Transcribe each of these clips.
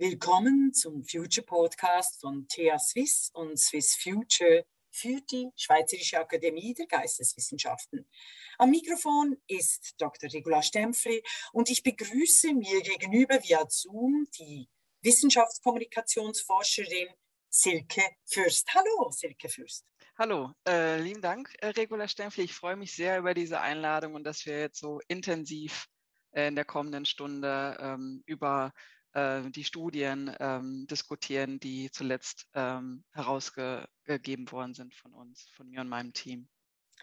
Willkommen zum Future Podcast von TH Swiss und Swiss Future für die Schweizerische Akademie der Geisteswissenschaften. Am Mikrofon ist Dr. Regula Stempfli und ich begrüße mir gegenüber via Zoom die Wissenschaftskommunikationsforscherin Silke Fürst. Hallo, Silke Fürst. Hallo, äh, lieben Dank, äh, Regula Stempfli. Ich freue mich sehr über diese Einladung und dass wir jetzt so intensiv äh, in der kommenden Stunde ähm, über äh, die Studien ähm, diskutieren, die zuletzt ähm, herausgegeben worden sind von uns, von mir und meinem Team.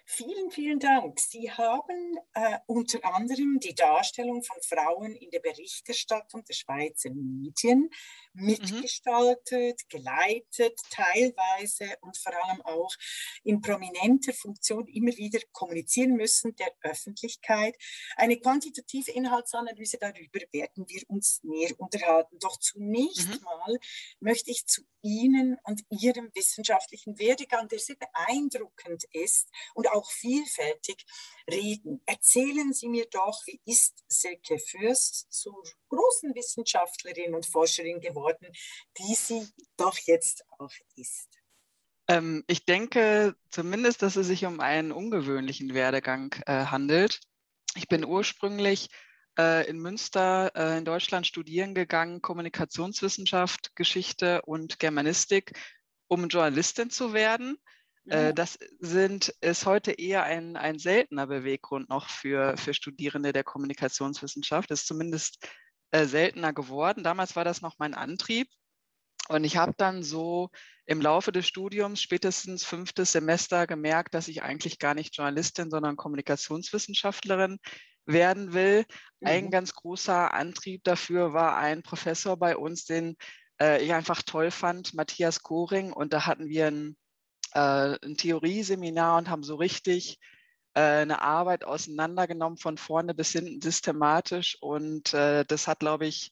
Vielen, vielen Dank. Sie haben äh, unter anderem die Darstellung von Frauen in der Berichterstattung der Schweizer Medien mhm. mitgestaltet, mhm. geleitet, teilweise und vor allem auch in prominenter Funktion immer wieder kommunizieren müssen der Öffentlichkeit. Eine quantitative Inhaltsanalyse darüber werden wir uns näher unterhalten. Doch zunächst mhm. mal möchte ich zu Ihnen und Ihrem wissenschaftlichen Werdegang, der sehr beeindruckend ist und auch vielfältig, reden. Erzählen Sie mir doch, wie ist Silke Fürst zur großen Wissenschaftlerin und Forscherin geworden, die sie doch jetzt auch ist? Ähm, ich denke zumindest, dass es sich um einen ungewöhnlichen Werdegang äh, handelt. Ich bin ursprünglich äh, in Münster äh, in Deutschland studieren gegangen, Kommunikationswissenschaft, Geschichte und Germanistik, um Journalistin zu werden. Äh, das sind, ist heute eher ein, ein seltener Beweggrund noch für, für Studierende der Kommunikationswissenschaft. Das ist zumindest äh, seltener geworden. Damals war das noch mein Antrieb. Und ich habe dann so im Laufe des Studiums, spätestens fünftes Semester, gemerkt, dass ich eigentlich gar nicht Journalistin, sondern Kommunikationswissenschaftlerin werden will. Mhm. Ein ganz großer Antrieb dafür war ein Professor bei uns, den äh, ich einfach toll fand, Matthias Koring. Und da hatten wir ein, äh, ein Theorieseminar und haben so richtig äh, eine Arbeit auseinandergenommen von vorne bis hinten systematisch. Und äh, das hat, glaube ich,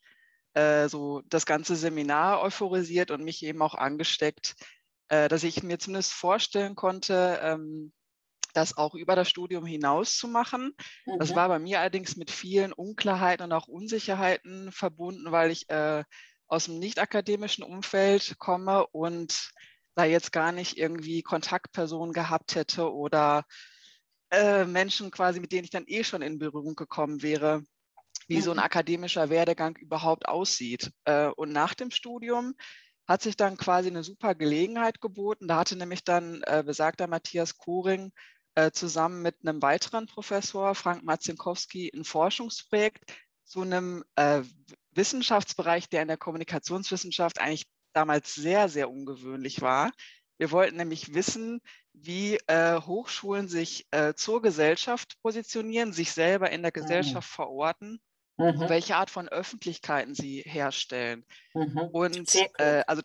äh, so das ganze Seminar euphorisiert und mich eben auch angesteckt, äh, dass ich mir zumindest vorstellen konnte, ähm, das auch über das Studium hinaus zu machen. Mhm. Das war bei mir allerdings mit vielen Unklarheiten und auch Unsicherheiten verbunden, weil ich äh, aus dem nicht akademischen Umfeld komme und da jetzt gar nicht irgendwie Kontaktpersonen gehabt hätte oder äh, Menschen quasi, mit denen ich dann eh schon in Berührung gekommen wäre, wie mhm. so ein mhm. akademischer Werdegang überhaupt aussieht. Äh, und nach dem Studium hat sich dann quasi eine super Gelegenheit geboten. Da hatte nämlich dann äh, besagter Matthias Koring äh, zusammen mit einem weiteren Professor, Frank Marzinkowski, ein Forschungsprojekt zu einem äh, Wissenschaftsbereich, der in der Kommunikationswissenschaft eigentlich damals sehr, sehr ungewöhnlich war. Wir wollten nämlich wissen, wie äh, Hochschulen sich äh, zur Gesellschaft positionieren, sich selber in der mhm. Gesellschaft mhm. verorten Mhm. welche Art von Öffentlichkeiten sie herstellen. Mhm. Und äh, also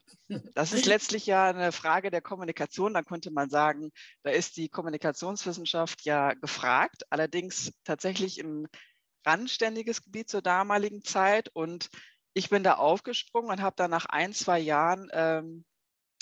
das ist letztlich ja eine Frage der Kommunikation. Da könnte man sagen, da ist die Kommunikationswissenschaft ja gefragt, allerdings tatsächlich ein randständiges Gebiet zur damaligen Zeit. Und ich bin da aufgesprungen und habe dann nach ein, zwei Jahren, ähm,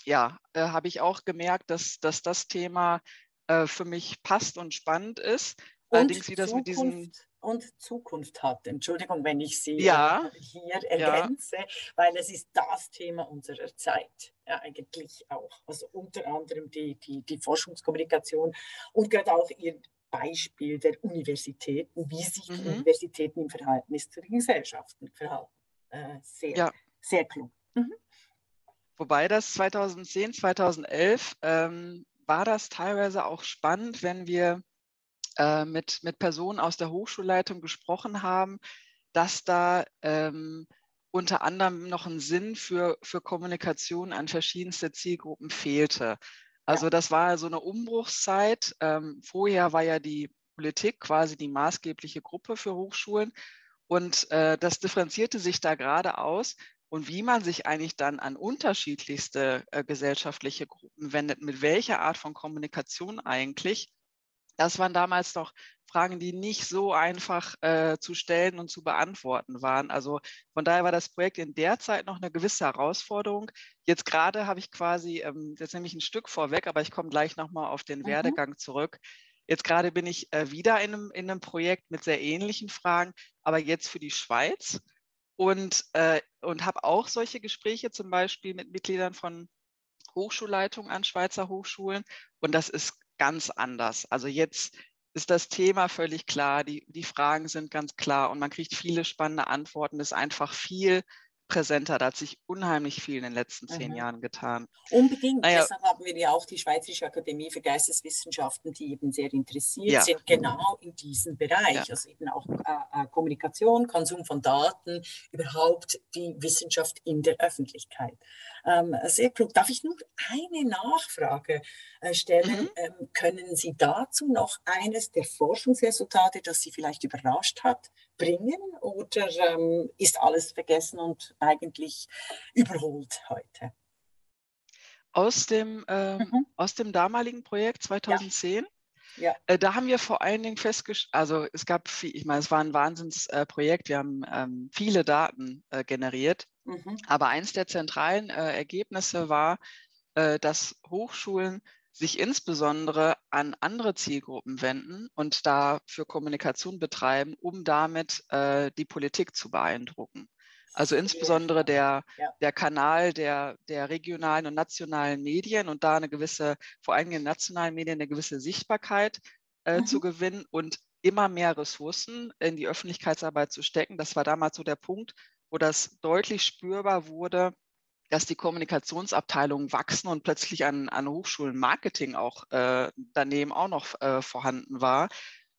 ja, äh, habe ich auch gemerkt, dass, dass das Thema äh, für mich passt und spannend ist. Und Allerdings, wie das Zukunft, mit diesen und Zukunft hat. Entschuldigung, wenn ich Sie ja, hier ergänze, ja. weil es ist das Thema unserer Zeit ja, eigentlich auch. Also unter anderem die, die, die Forschungskommunikation und gerade auch Ihr Beispiel der Universitäten, wie sich mhm. die Universitäten im Verhältnis zu den Gesellschaften verhalten. Äh, sehr, ja. sehr klug. Mhm. Wobei das 2010, 2011 ähm, war das teilweise auch spannend, wenn wir äh, mit, mit Personen aus der Hochschulleitung gesprochen haben, dass da ähm, unter anderem noch ein Sinn für, für Kommunikation an verschiedenste Zielgruppen fehlte. Also ja. das war so eine Umbruchszeit. Ähm, vorher war ja die Politik quasi die maßgebliche Gruppe für Hochschulen und äh, das differenzierte sich da gerade aus. Und wie man sich eigentlich dann an unterschiedlichste äh, gesellschaftliche Gruppen wendet, mit welcher Art von Kommunikation eigentlich, das waren damals noch Fragen, die nicht so einfach äh, zu stellen und zu beantworten waren. Also von daher war das Projekt in der Zeit noch eine gewisse Herausforderung. Jetzt gerade habe ich quasi, ähm, jetzt nehme ich ein Stück vorweg, aber ich komme gleich nochmal auf den mhm. Werdegang zurück. Jetzt gerade bin ich äh, wieder in einem, in einem Projekt mit sehr ähnlichen Fragen, aber jetzt für die Schweiz. Und, äh, und habe auch solche Gespräche zum Beispiel mit Mitgliedern von Hochschulleitungen an Schweizer Hochschulen. Und das ist ganz anders. Also jetzt ist das Thema völlig klar, die, die Fragen sind ganz klar und man kriegt viele spannende Antworten. Ist einfach viel präsenter. Da hat sich unheimlich viel in den letzten zehn mhm. Jahren getan. Unbedingt. Naja. Deshalb haben wir ja auch die Schweizerische Akademie für Geisteswissenschaften, die eben sehr interessiert ja. sind, genau in diesem Bereich. Ja. Also eben auch äh, äh, Kommunikation, Konsum von Daten, überhaupt die Wissenschaft in der Öffentlichkeit. Ähm, sehr klug. Darf ich nur eine Nachfrage äh, stellen? Mhm. Ähm, können Sie dazu noch eines der Forschungsresultate, das Sie vielleicht überrascht hat, bringen oder ähm, ist alles vergessen und eigentlich überholt heute? Aus dem, ähm, mhm. aus dem damaligen Projekt 2010? Ja. Ja. Äh, da haben wir vor allen Dingen festgestellt, also es gab viel, ich meine, es war ein Wahnsinnsprojekt, äh, wir haben ähm, viele Daten äh, generiert, mhm. aber eins der zentralen äh, Ergebnisse war, äh, dass Hochschulen sich insbesondere an andere Zielgruppen wenden und dafür Kommunikation betreiben, um damit äh, die Politik zu beeindrucken. Also insbesondere der, der Kanal der, der regionalen und nationalen Medien und da eine gewisse, vor allem in nationalen Medien, eine gewisse Sichtbarkeit äh, mhm. zu gewinnen und immer mehr Ressourcen in die Öffentlichkeitsarbeit zu stecken. Das war damals so der Punkt, wo das deutlich spürbar wurde, dass die Kommunikationsabteilungen wachsen und plötzlich an, an Hochschulen Marketing auch äh, daneben auch noch äh, vorhanden war.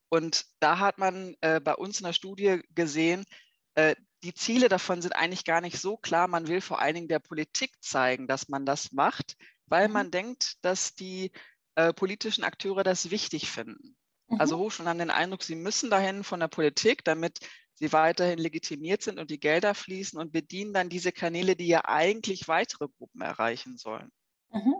Und da hat man äh, bei uns in der Studie gesehen, äh, die Ziele davon sind eigentlich gar nicht so klar. Man will vor allen Dingen der Politik zeigen, dass man das macht, weil mhm. man denkt, dass die äh, politischen Akteure das wichtig finden. Also mhm. Also Hochschulen haben den Eindruck, sie müssen dahin von der Politik, damit sie weiterhin legitimiert sind und die Gelder fließen und bedienen dann diese Kanäle, die ja eigentlich weitere Gruppen erreichen sollen. Mhm.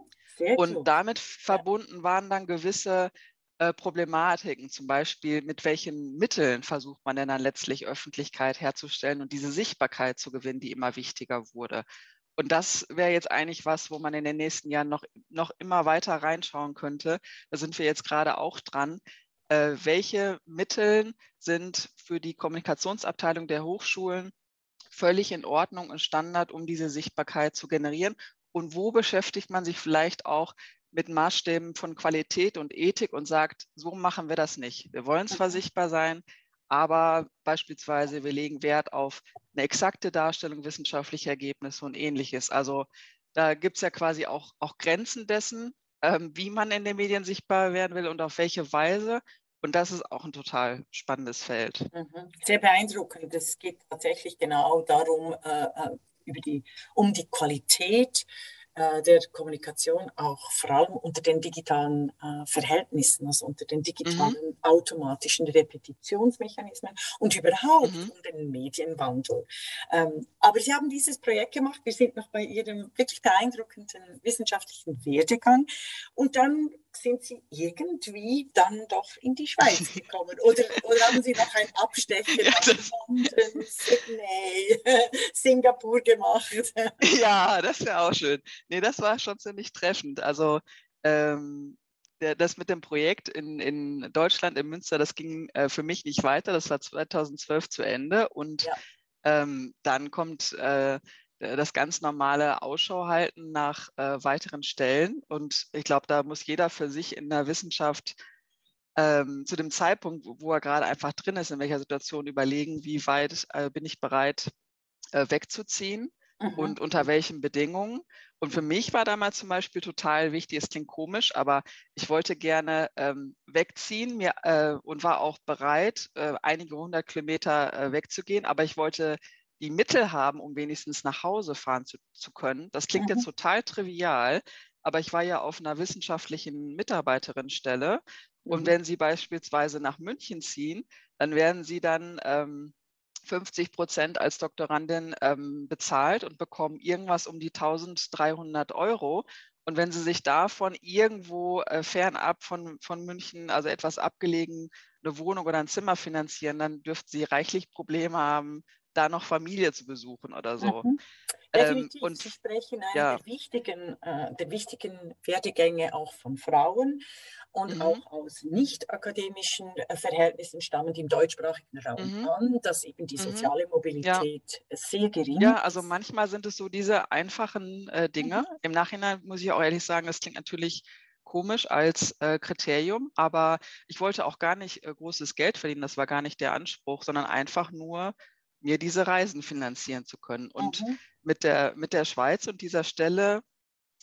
Und damit verbunden waren dann gewisse äh, Problematiken, zum Beispiel mit welchen Mitteln versucht man denn dann letztlich Öffentlichkeit herzustellen und diese Sichtbarkeit zu gewinnen, die immer wichtiger wurde. Und das wäre jetzt eigentlich was, wo man in den nächsten Jahren noch, noch immer weiter reinschauen könnte. Da sind wir jetzt gerade auch dran, äh, welche Mittel sind für die Kommunikationsabteilung der Hochschulen völlig in Ordnung und Standard, um diese Sichtbarkeit zu generieren? Und wo beschäftigt man sich vielleicht auch mit Maßstäben von Qualität und Ethik und sagt, so machen wir das nicht. Wir wollen zwar mhm. sichtbar sein, aber beispielsweise wir legen Wert auf eine exakte Darstellung wissenschaftlicher Ergebnisse und ähnliches. Also da gibt es ja quasi auch, auch Grenzen dessen, ähm, wie man in den Medien sichtbar werden will und auf welche Weise. Und das ist auch ein total spannendes Feld. Mhm. Sehr beeindruckend. Es geht tatsächlich genau darum, äh, äh über die, um die Qualität äh, der Kommunikation auch vor allem unter den digitalen äh, Verhältnissen, also unter den digitalen mhm. automatischen Repetitionsmechanismen und überhaupt mhm. um den Medienwandel. Ähm, aber Sie haben dieses Projekt gemacht, wir sind noch bei Ihrem wirklich beeindruckenden wissenschaftlichen Werdegang und dann sind Sie irgendwie dann doch in die Schweiz gekommen? Oder, oder haben Sie noch einen Abstecher ja, London, Sydney, Singapur gemacht? Ja, das wäre auch schön. Nee, das war schon ziemlich treffend. Also ähm, der, das mit dem Projekt in, in Deutschland, in Münster, das ging äh, für mich nicht weiter. Das war 2012 zu Ende. Und ja. ähm, dann kommt äh, das ganz normale Ausschau halten nach äh, weiteren Stellen. Und ich glaube, da muss jeder für sich in der Wissenschaft ähm, zu dem Zeitpunkt, wo er gerade einfach drin ist, in welcher Situation überlegen, wie weit äh, bin ich bereit äh, wegzuziehen mhm. und unter welchen Bedingungen. Und für mich war damals zum Beispiel total wichtig, es klingt komisch, aber ich wollte gerne ähm, wegziehen mir, äh, und war auch bereit, äh, einige hundert Kilometer wegzugehen, aber ich wollte die Mittel haben, um wenigstens nach Hause fahren zu, zu können. Das klingt mhm. jetzt total trivial, aber ich war ja auf einer wissenschaftlichen Mitarbeiterinnenstelle. Mhm. Und wenn Sie beispielsweise nach München ziehen, dann werden Sie dann ähm, 50 Prozent als Doktorandin ähm, bezahlt und bekommen irgendwas um die 1300 Euro. Und wenn Sie sich davon irgendwo äh, fernab von, von München, also etwas abgelegen, eine Wohnung oder ein Zimmer finanzieren, dann dürften Sie reichlich Probleme haben, da noch Familie zu besuchen oder so. Mhm. Definitiv, ähm, und, Sie sprechen einen ja. der, wichtigen, äh, der wichtigen Werdegänge auch von Frauen und mhm. auch aus nicht akademischen äh, Verhältnissen stammend im deutschsprachigen Raum mhm. an, dass eben die mhm. soziale Mobilität ja. sehr gering ja, ist. Ja, also manchmal sind es so diese einfachen äh, Dinge. Mhm. Im Nachhinein muss ich auch ehrlich sagen, es klingt natürlich komisch als äh, Kriterium, aber ich wollte auch gar nicht äh, großes Geld verdienen, das war gar nicht der Anspruch, sondern einfach nur mir diese Reisen finanzieren zu können. Und mhm. mit, der, mit der Schweiz und dieser Stelle,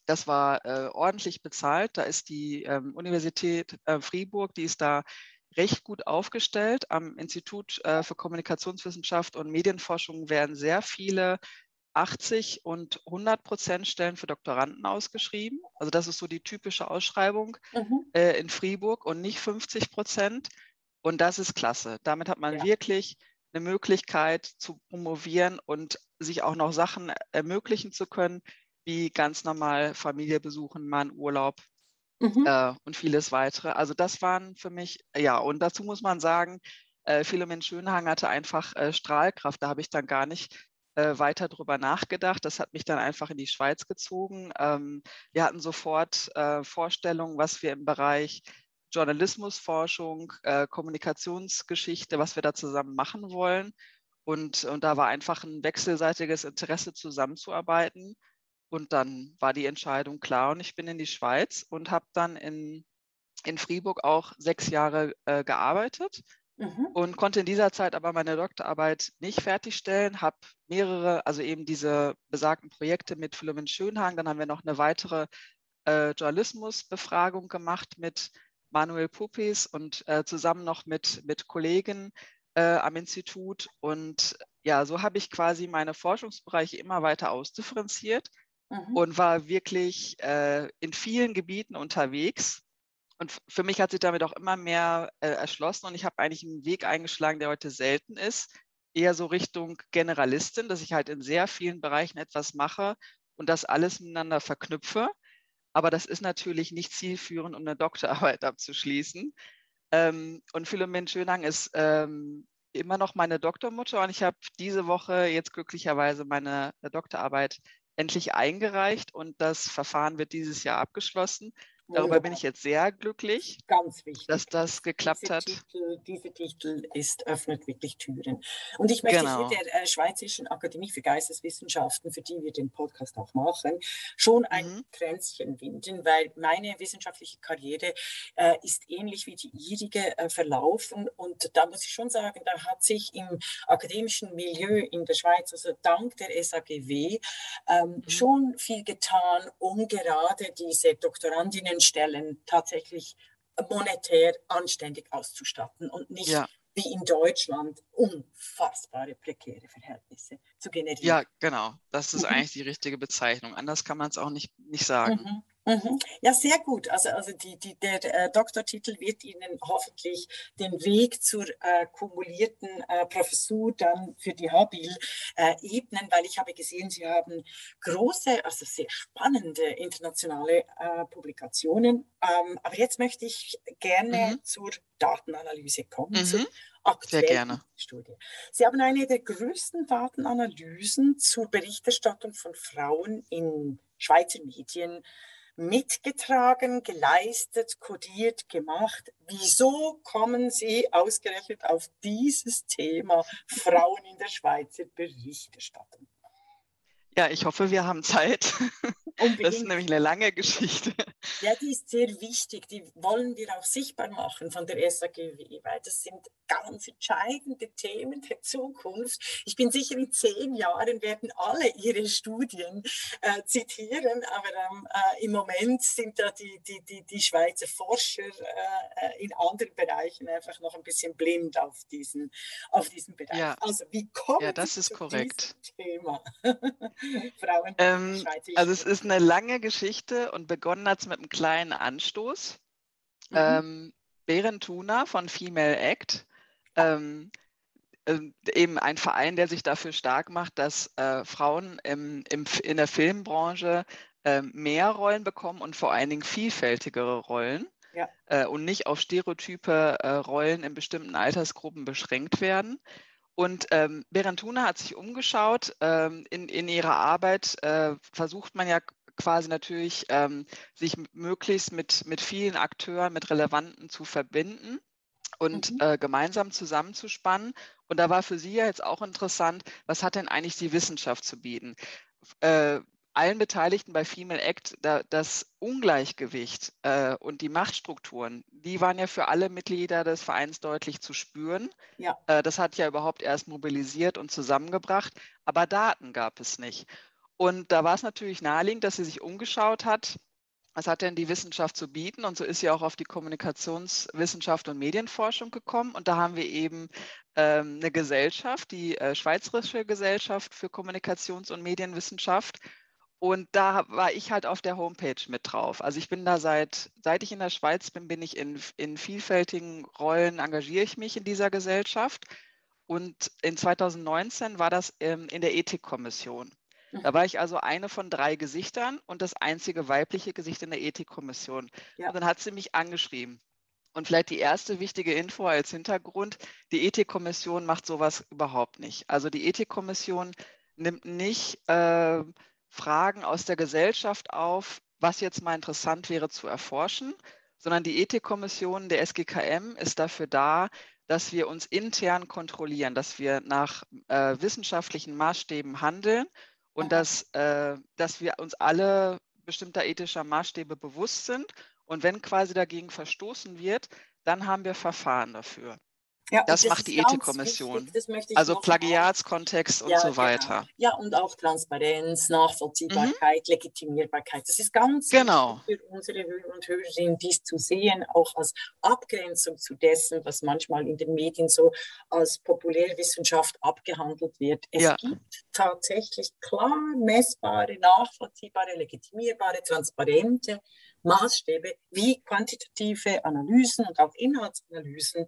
das war äh, ordentlich bezahlt. Da ist die ähm, Universität äh, Fribourg, die ist da recht gut aufgestellt. Am Institut äh, für Kommunikationswissenschaft und Medienforschung werden sehr viele 80 und 100 Prozent Stellen für Doktoranden ausgeschrieben. Also das ist so die typische Ausschreibung mhm. äh, in Fribourg und nicht 50 Prozent. Und das ist klasse. Damit hat man ja. wirklich eine Möglichkeit zu promovieren und sich auch noch Sachen ermöglichen zu können, wie ganz normal Familie besuchen, Mann, Urlaub mhm. äh, und vieles weitere. Also das waren für mich, ja, und dazu muss man sagen, äh, Philomen Schönhang hatte einfach äh, Strahlkraft. Da habe ich dann gar nicht äh, weiter drüber nachgedacht. Das hat mich dann einfach in die Schweiz gezogen. Ähm, wir hatten sofort äh, Vorstellungen, was wir im Bereich Journalismusforschung, äh, Kommunikationsgeschichte, was wir da zusammen machen wollen. Und, und da war einfach ein wechselseitiges Interesse zusammenzuarbeiten. Und dann war die Entscheidung klar und ich bin in die Schweiz und habe dann in, in Fribourg auch sechs Jahre äh, gearbeitet Mhm. Und konnte in dieser Zeit aber meine Doktorarbeit nicht fertigstellen, habe mehrere, also eben diese besagten Projekte mit Philomen Schönhagen. Dann haben wir noch eine weitere äh, Journalismusbefragung gemacht mit Manuel Puppis und äh, zusammen noch mit, mit Kollegen äh, am Institut. Und ja, so habe ich quasi meine Forschungsbereiche immer weiter ausdifferenziert mhm. und war wirklich äh, in vielen Gebieten unterwegs und für mich hat sich damit auch immer mehr äh, erschlossen und ich habe eigentlich einen Weg eingeschlagen, der heute selten ist, eher so Richtung Generalistin, dass ich halt in sehr vielen Bereichen etwas mache und das alles miteinander verknüpfe. Aber das ist natürlich nicht zielführend, um eine Doktorarbeit abzuschließen. Ähm, und Philomen Schönang ist ähm, immer noch meine Doktormutter und ich habe diese Woche jetzt glücklicherweise meine Doktorarbeit endlich eingereicht und das Verfahren wird dieses Jahr abgeschlossen. Darüber bin ich jetzt sehr glücklich, Ganz wichtig. dass das geklappt diese hat. Titel, diese Titel ist, öffnet wirklich Türen. Und ich möchte genau. hier der äh, Schweizerischen Akademie für Geisteswissenschaften, für die wir den Podcast auch machen, schon ein mhm. Kränzchen winden, weil meine wissenschaftliche Karriere äh, ist ähnlich wie die ihrige äh, verlaufen. Und da muss ich schon sagen, da hat sich im akademischen Milieu in der Schweiz, also dank der SAGW, ähm, mhm. schon viel getan, um gerade diese Doktorandinnen Stellen tatsächlich monetär anständig auszustatten und nicht ja. wie in Deutschland unfassbare prekäre Verhältnisse zu generieren. Ja, genau. Das ist mhm. eigentlich die richtige Bezeichnung. Anders kann man es auch nicht, nicht sagen. Mhm. Mhm. Ja, sehr gut. Also, also die, die, der äh, Doktortitel wird Ihnen hoffentlich den Weg zur äh, kumulierten äh, Professur dann für die Habil äh, ebnen, weil ich habe gesehen, Sie haben große, also sehr spannende internationale äh, Publikationen. Ähm, aber jetzt möchte ich gerne mhm. zur Datenanalyse kommen. Mhm. Zur sehr gerne. Studie. Sie haben eine der größten Datenanalysen zur Berichterstattung von Frauen in Schweizer Medien mitgetragen, geleistet, kodiert, gemacht. Wieso kommen Sie ausgerechnet auf dieses Thema Frauen in der Schweizer Berichterstattung? Ja, ich hoffe, wir haben Zeit. Unbedingt. Das ist nämlich eine lange Geschichte. Ja, die ist sehr wichtig. Die wollen wir auch sichtbar machen von der SAGW, weil das sind ganz entscheidende Themen der Zukunft. Ich bin sicher, in zehn Jahren werden alle ihre Studien äh, zitieren, aber ähm, äh, im Moment sind da die, die, die, die Schweizer Forscher äh, in anderen Bereichen einfach noch ein bisschen blind auf diesen, auf diesen Bereich. Ja. Also wie kommt ja, das ist korrekt. Thema? Frauen ähm, also es ist eine lange Geschichte und begonnen hat es mit einem kleinen Anstoß. Mhm. Ähm, Berentuna von Female Act ähm, äh, eben ein Verein, der sich dafür stark macht, dass äh, Frauen im, im, in der Filmbranche äh, mehr Rollen bekommen und vor allen Dingen vielfältigere Rollen ja. äh, und nicht auf stereotype äh, Rollen in bestimmten Altersgruppen beschränkt werden. Und ähm, Berentuna hat sich umgeschaut. Ähm, in, in ihrer Arbeit äh, versucht man ja quasi natürlich, ähm, sich möglichst mit, mit vielen Akteuren, mit Relevanten zu verbinden und mhm. äh, gemeinsam zusammenzuspannen. Und da war für Sie ja jetzt auch interessant, was hat denn eigentlich die Wissenschaft zu bieten? Äh, allen Beteiligten bei Female Act da, das Ungleichgewicht äh, und die Machtstrukturen, die waren ja für alle Mitglieder des Vereins deutlich zu spüren. Ja. Äh, das hat ja überhaupt erst mobilisiert und zusammengebracht, aber Daten gab es nicht. Und da war es natürlich naheliegend, dass sie sich umgeschaut hat, was hat denn die Wissenschaft zu bieten? Und so ist sie auch auf die Kommunikationswissenschaft und Medienforschung gekommen. Und da haben wir eben ähm, eine Gesellschaft, die äh, Schweizerische Gesellschaft für Kommunikations- und Medienwissenschaft. Und da war ich halt auf der Homepage mit drauf. Also ich bin da seit, seit ich in der Schweiz bin, bin ich in, in vielfältigen Rollen, engagiere ich mich in dieser Gesellschaft. Und in 2019 war das ähm, in der Ethikkommission. Da war ich also eine von drei Gesichtern und das einzige weibliche Gesicht in der Ethikkommission. Ja. Und dann hat sie mich angeschrieben. Und vielleicht die erste wichtige Info als Hintergrund, die Ethikkommission macht sowas überhaupt nicht. Also die Ethikkommission nimmt nicht äh, Fragen aus der Gesellschaft auf, was jetzt mal interessant wäre zu erforschen, sondern die Ethikkommission der SGKM ist dafür da, dass wir uns intern kontrollieren, dass wir nach äh, wissenschaftlichen Maßstäben handeln und dass, äh, dass wir uns alle bestimmter ethischer Maßstäbe bewusst sind. Und wenn quasi dagegen verstoßen wird, dann haben wir Verfahren dafür. Ja, das, das macht die Ethikkommission. Also Plagiatskontext und ja, so genau. weiter. Genau. Ja, und auch Transparenz, Nachvollziehbarkeit, mhm. Legitimierbarkeit. Das ist ganz genau. wichtig für unsere Hörer und Hörerinnen, dies zu sehen, auch als Abgrenzung zu dessen, was manchmal in den Medien so als Populärwissenschaft abgehandelt wird. Es ja. gibt tatsächlich klar messbare, nachvollziehbare, legitimierbare, transparente Maßstäbe wie quantitative Analysen und auch Inhaltsanalysen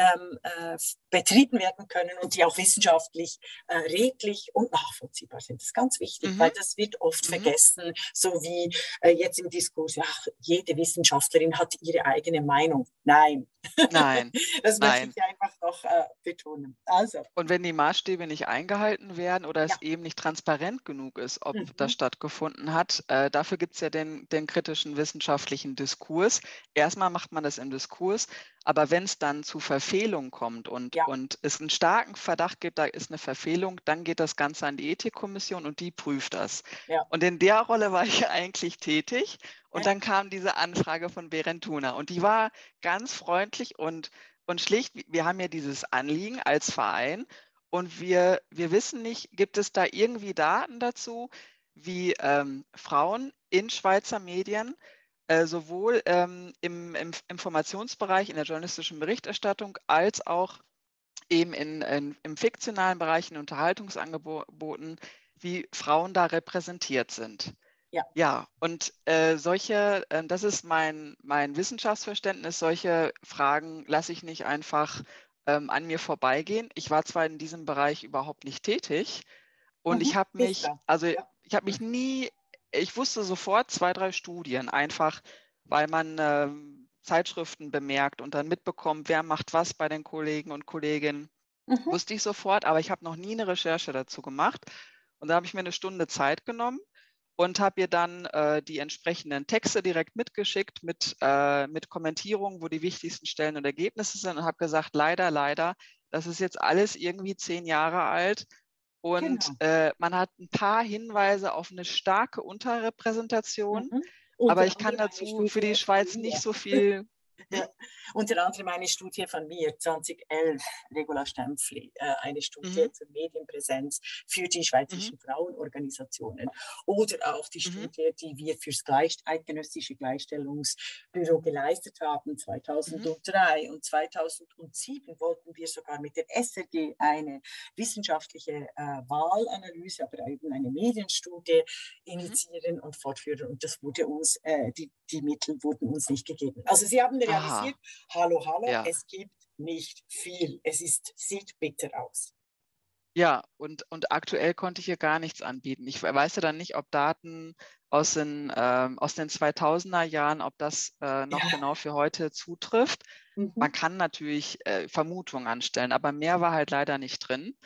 ähm, äh, betrieben werden können und die auch wissenschaftlich äh, redlich und nachvollziehbar sind. Das ist ganz wichtig, mhm. weil das wird oft mhm. vergessen, so wie äh, jetzt im Diskurs, ja, jede Wissenschaftlerin hat ihre eigene Meinung. Nein. Nein. das Nein. möchte ich einfach noch äh, betonen. Also. Und wenn die Maßstäbe nicht eingehalten werden oder es ja. eben nicht transparent genug ist, ob mhm. das stattgefunden hat, äh, dafür gibt es ja den, den kritischen wissenschaftlichen Diskurs. Erstmal macht man das im Diskurs, aber wenn es dann zu Verfehlungen kommt und, ja. und es einen starken Verdacht gibt, da ist eine Verfehlung, dann geht das Ganze an die Ethikkommission und die prüft das. Ja. Und in der Rolle war ich eigentlich tätig. Und dann kam diese Anfrage von Berentuna und die war ganz freundlich und, und schlicht. Wir haben ja dieses Anliegen als Verein und wir, wir wissen nicht, gibt es da irgendwie Daten dazu, wie ähm, Frauen in Schweizer Medien äh, sowohl ähm, im, im, Informationsbereich, in der journalistischen Berichterstattung, als auch eben in, in, im fiktionalen Bereich, in Unterhaltungsangeboten, wie Frauen da repräsentiert sind. Ja, ja und äh, solche, äh, das ist mein, mein Wissenschaftsverständnis, solche Fragen lasse ich nicht einfach ähm, an mir vorbeigehen. Ich war zwar in diesem Bereich überhaupt nicht tätig und mhm, ich habe mich, also ja. ich habe mich nie ich wusste sofort zwei, drei Studien, einfach weil man äh, Zeitschriften bemerkt und dann mitbekommt, wer macht was bei den Kollegen und Kolleginnen. Mhm. Wusste ich sofort, aber ich habe noch nie eine Recherche dazu gemacht. Und da habe ich mir eine Stunde Zeit genommen und habe ihr dann äh, die entsprechenden Texte direkt mitgeschickt mit, äh, mit Kommentierungen, wo die wichtigsten Stellen und Ergebnisse sind und habe gesagt, leider, leider, das ist jetzt alles irgendwie zehn Jahre alt und genau. äh, man hat ein paar Hinweise auf eine starke Unterrepräsentation. Mhm. Aber ich kann dazu für die Schweiz nicht so viel ja. Unter anderem eine Studie von mir, 2011, Regula Stempfli, äh, eine Studie mhm. zur Medienpräsenz für die schweizerischen mhm. Frauenorganisationen. Oder auch die mhm. Studie, die wir fürs Gleich eidgenössische Gleichstellungsbüro geleistet haben, 2003 mhm. und 2007 wollten wir sogar mit der SRG eine wissenschaftliche äh, Wahlanalyse, aber eben eine Medienstudie mhm. initiieren und fortführen. Und das wurde uns, äh, die, die Mittel wurden uns nicht gegeben. Also Sie haben eine realisiert, Aha. hallo, hallo, ja. es gibt nicht viel. Es ist, sieht bitter aus. Ja, und, und aktuell konnte ich hier gar nichts anbieten. Ich weiß ja dann nicht, ob Daten aus den, ähm, aus den 2000er Jahren, ob das äh, noch ja. genau für heute zutrifft. Mhm. Man kann natürlich äh, Vermutungen anstellen, aber mehr war halt leider nicht drin.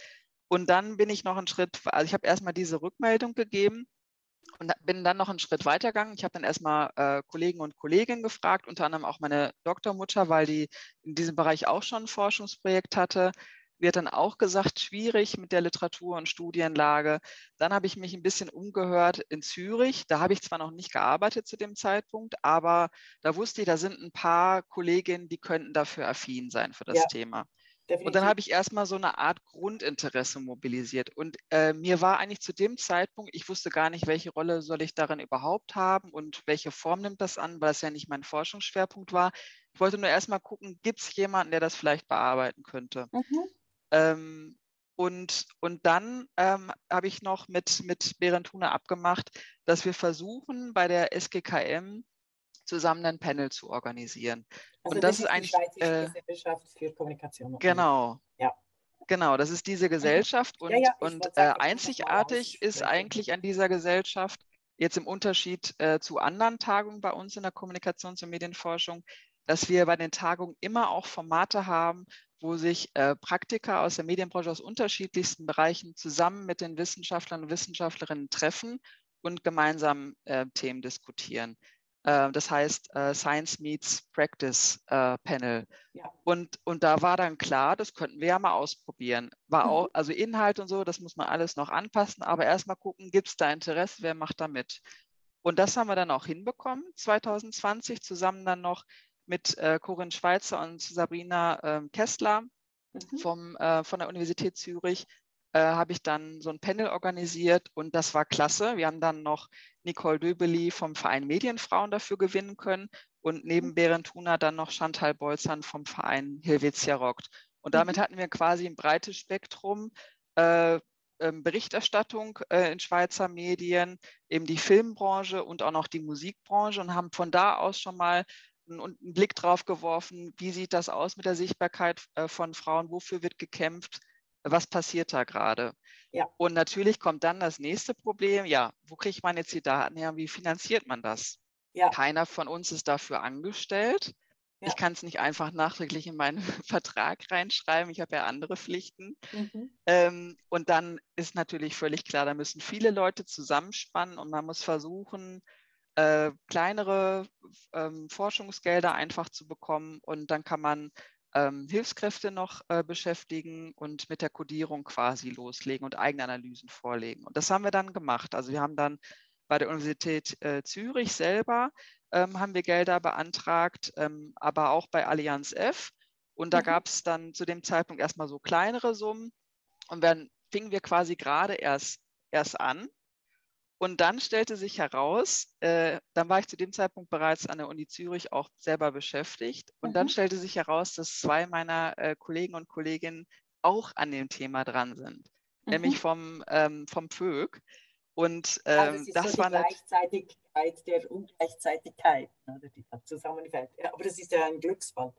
Und dann bin ich noch einen Schritt, also ich habe erstmal diese Rückmeldung gegeben und bin dann noch einen Schritt weitergegangen. Ich habe dann erstmal äh, Kollegen und Kolleginnen gefragt, unter anderem auch meine Doktormutter, weil die in diesem Bereich auch schon ein Forschungsprojekt hatte wird dann auch gesagt, schwierig mit der Literatur- und Studienlage. Dann habe ich mich ein bisschen umgehört in Zürich. Da habe ich zwar noch nicht gearbeitet zu dem Zeitpunkt, aber da wusste ich, da sind ein paar Kolleginnen, die könnten dafür affin sein für das ja. Thema. Definitiv. Und dann habe ich erstmal so eine Art Grundinteresse mobilisiert. Und äh, mir war eigentlich zu dem Zeitpunkt, ich wusste gar nicht, welche Rolle soll ich darin überhaupt haben und welche Form nimmt das an, weil das ja nicht mein Forschungsschwerpunkt war. Ich wollte nur erstmal gucken, gibt es jemanden, der das vielleicht bearbeiten könnte. Mhm. Ähm, und, und dann ähm, habe ich noch mit, mit Berentuna abgemacht, dass wir versuchen, bei der SGKM zusammen ein Panel zu organisieren. Also und das, das ist, eigentlich die äh, Gesellschaft für Kommunikation. Genau. Ja. Genau, das ist diese Gesellschaft und, ja, ja, und äh, einzigartig ist eigentlich an dieser Gesellschaft, jetzt im Unterschied äh, zu anderen Tagungen bei uns in der Kommunikations- und Medienforschung, dass wir bei den Tagungen immer auch Formate haben, wo sich äh, Praktiker aus der Medienbranche aus unterschiedlichsten Bereichen zusammen mit den Wissenschaftlern und Wissenschaftlerinnen treffen und gemeinsam äh, Themen diskutieren. Äh, das heißt äh, Science Meets Practice äh, Panel. Ja. Und, und da war dann klar, das könnten wir ja mal ausprobieren. War mhm. auch, also Inhalt und so, das muss man alles noch anpassen, aber erstmal gucken, gibt es da Interesse, wer macht da mit? Und das haben wir dann auch hinbekommen, 2020, zusammen dann noch mit Corinne Schweizer und Sabrina äh, Kessler mhm. vom, von der Universität Zürich äh, habe ich dann so ein Panel organisiert und das war klasse. Wir haben dann noch Nicole Döbeli vom Verein Medienfrauen dafür gewinnen können und neben mhm. Berentuna dann noch Chantal Bolzern vom Verein Helvetia Rockt. Und damit mhm. hatten wir quasi ein breites Spektrum äh, ähm, Berichterstattung äh, in Schweizer Medien, eben die Filmbranche und auch noch die Musikbranche und haben von da aus schon mal und einen Blick drauf geworfen, wie sieht das aus mit der Sichtbarkeit äh, von Frauen, wofür wird gekämpft, was passiert da gerade. Ja. Und natürlich kommt dann das nächste Problem, ja, wo kriegt man jetzt die Daten her, wie finanziert man das? Ja. Keiner von uns ist dafür angestellt. Ja. Ich kann es nicht einfach nachträglich in meinen Vertrag reinschreiben. Ich habe ja andere Pflichten. Mhm. Ähm, und dann ist natürlich völlig klar, da müssen viele Leute zusammenspannen und man muss versuchen, äh, kleinere ähm, Forschungsgelder einfach zu bekommen und dann kann man ähm, Hilfskräfte noch äh, beschäftigen und mit der Codierung quasi loslegen und eigene Analysen vorlegen. Und das haben wir dann gemacht. Also wir haben dann bei der Universität äh, Zürich selber ähm, haben wir Gelder beantragt, ähm, aber auch bei Allianz F. Und da mhm. gab es dann zu dem Zeitpunkt erstmal so kleinere Summen. Und dann fingen wir quasi gerade erst, erst an und dann stellte sich heraus, äh, dann war ich zu dem Zeitpunkt bereits an der Uni Zürich auch selber beschäftigt. Und mhm. dann stellte sich heraus, dass zwei meiner äh, Kollegen und Kolleginnen auch an dem Thema dran sind, mhm. nämlich vom, ähm, vom PÖG. Und ähm, also das, ist das so war die Gleichzeitigkeit der Ungleichzeitigkeit, oder die da zusammenfällt. Aber das ist ja ein Glücksfall.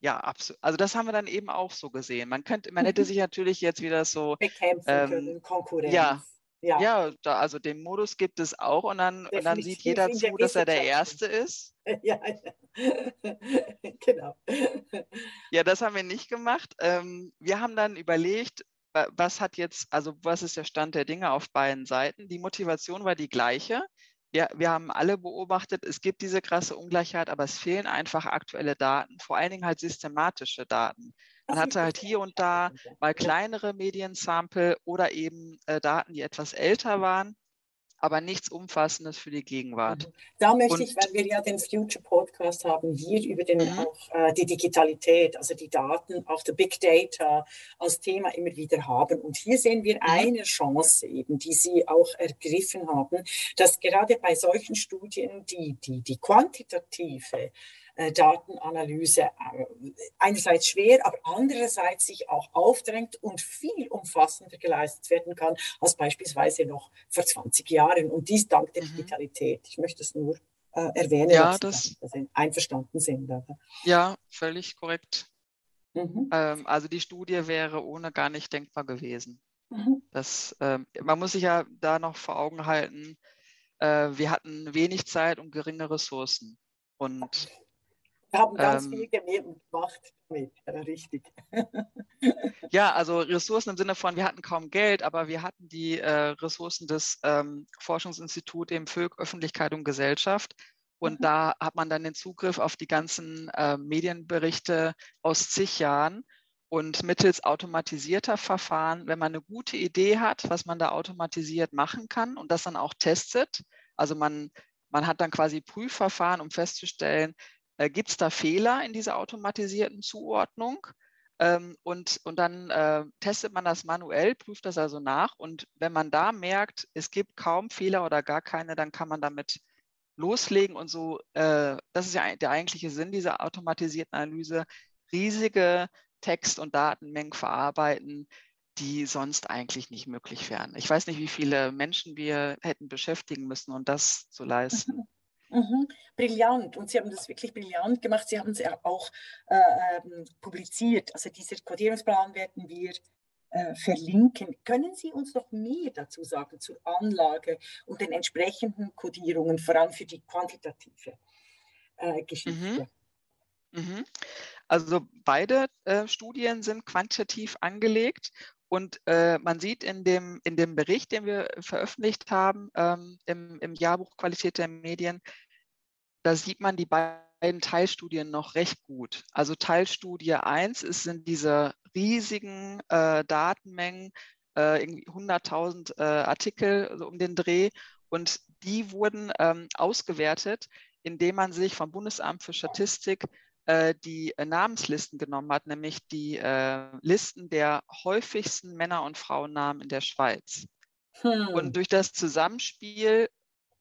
Ja, absolut. Also das haben wir dann eben auch so gesehen. Man könnte, man hätte sich natürlich jetzt wieder so bekämpfen ähm, können, Konkurrenz. Ja, ja, ja da, also den Modus gibt es auch und dann, und dann sieht jeder zu, dass er der Erste ist. Ja, genau. Ja, das haben wir nicht gemacht. Ähm, wir haben dann überlegt, was hat jetzt, also was ist der Stand der Dinge auf beiden Seiten? Die Motivation war die gleiche. Wir, wir haben alle beobachtet, es gibt diese krasse Ungleichheit, aber es fehlen einfach aktuelle Daten, vor allen Dingen halt systematische Daten. Man hatte halt hier und da mal kleinere Mediensample oder eben äh, Daten, die etwas älter waren, aber nichts Umfassendes für die Gegenwart. Mhm. Da möchte und, ich, weil wir ja den Future Podcast haben, hier über den, mhm. auch, äh, die Digitalität, also die Daten, auch der Big Data als Thema immer wieder haben. Und hier sehen wir mhm. eine Chance eben, die Sie auch ergriffen haben, dass gerade bei solchen Studien die, die, die quantitative äh, Datenanalyse äh, einerseits schwer, aber andererseits sich auch aufdrängt und viel umfassender geleistet werden kann als beispielsweise noch vor 20 Jahren. Und dies dank der mhm. Digitalität. Ich möchte es nur äh, erwähnen, ja, dass, dass Sie einverstanden sind. Ja, völlig korrekt. Mhm. Ähm, also die Studie wäre ohne gar nicht denkbar gewesen. Mhm. Das, ähm, man muss sich ja da noch vor Augen halten, äh, wir hatten wenig Zeit und geringe Ressourcen. Und wir haben ganz ähm, viel gemacht damit, richtig. ja, also Ressourcen im Sinne von, wir hatten kaum Geld, aber wir hatten die äh, Ressourcen des ähm, Forschungsinstituts im FÖG Öffentlichkeit und Gesellschaft. Und mhm. da hat man dann den Zugriff auf die ganzen äh, Medienberichte aus zig Jahren. Und mittels automatisierter Verfahren, wenn man eine gute Idee hat, was man da automatisiert machen kann und das dann auch testet, also man, man hat dann quasi Prüfverfahren, um festzustellen, äh, gibt es da Fehler in dieser automatisierten Zuordnung? Ähm, und, und dann äh, testet man das manuell, prüft das also nach. Und wenn man da merkt, es gibt kaum Fehler oder gar keine, dann kann man damit loslegen und so, äh, das ist ja der eigentliche Sinn dieser automatisierten Analyse, riesige Text- und Datenmengen verarbeiten, die sonst eigentlich nicht möglich wären. Ich weiß nicht, wie viele Menschen wir hätten beschäftigen müssen, um das zu leisten. Mhm. Brillant. Und Sie haben das wirklich brillant gemacht. Sie haben es ja auch äh, ähm, publiziert. Also dieser Codierungsplan werden wir äh, verlinken. Können Sie uns noch mehr dazu sagen zur Anlage und den entsprechenden Codierungen, vor allem für die quantitative äh, Geschichte? Mhm. Mhm. Also beide äh, Studien sind quantitativ angelegt und äh, man sieht in dem, in dem Bericht, den wir veröffentlicht haben, ähm, im, im Jahrbuch Qualität der Medien, da sieht man die beiden Teilstudien noch recht gut. Also Teilstudie 1 ist, sind diese riesigen äh, Datenmengen, äh, irgendwie 100.000 äh, Artikel also um den Dreh. Und die wurden ähm, ausgewertet, indem man sich vom Bundesamt für Statistik äh, die äh, Namenslisten genommen hat, nämlich die äh, Listen der häufigsten Männer- und Frauennamen in der Schweiz. Hm. Und durch das Zusammenspiel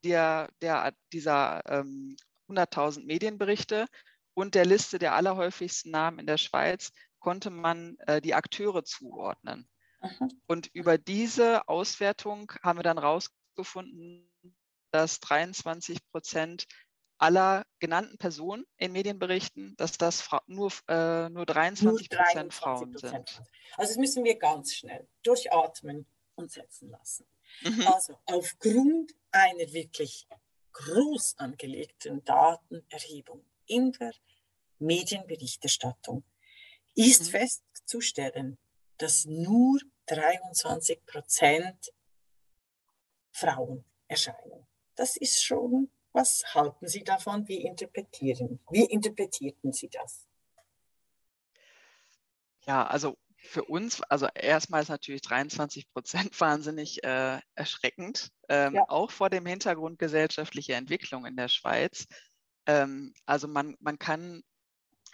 der, der, dieser ähm, 100.000 Medienberichte und der Liste der allerhäufigsten Namen in der Schweiz konnte man äh, die Akteure zuordnen. Aha. Und über diese Auswertung haben wir dann herausgefunden, dass 23 Prozent aller genannten Personen in Medienberichten, dass das nur, äh, nur 23 Prozent Frauen sind. Also das müssen wir ganz schnell durchatmen und setzen lassen. Mhm. Also aufgrund einer wirklich groß angelegten Datenerhebung in der Medienberichterstattung ist mhm. festzustellen, dass nur 23 Prozent Frauen erscheinen. Das ist schon was halten Sie davon? Wie interpretieren? Wie interpretierten Sie das? Ja, also für uns, also erstmal ist natürlich 23 Prozent wahnsinnig äh, erschreckend, ähm, ja. auch vor dem Hintergrund gesellschaftlicher Entwicklung in der Schweiz. Ähm, also man, man kann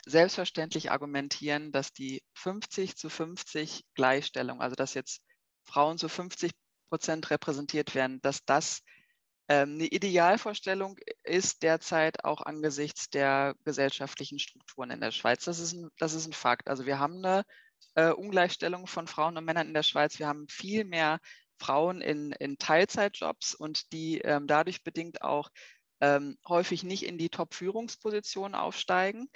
selbstverständlich argumentieren, dass die 50 zu 50 Gleichstellung, also dass jetzt Frauen zu 50 Prozent repräsentiert werden, dass das eine Idealvorstellung ist derzeit auch angesichts der gesellschaftlichen Strukturen in der Schweiz. Das ist ein, das ist ein Fakt. Also wir haben eine äh, Ungleichstellung von Frauen und Männern in der Schweiz. Wir haben viel mehr Frauen in, in Teilzeitjobs und die ähm, dadurch bedingt auch ähm, häufig nicht in die Top-Führungspositionen aufsteigen.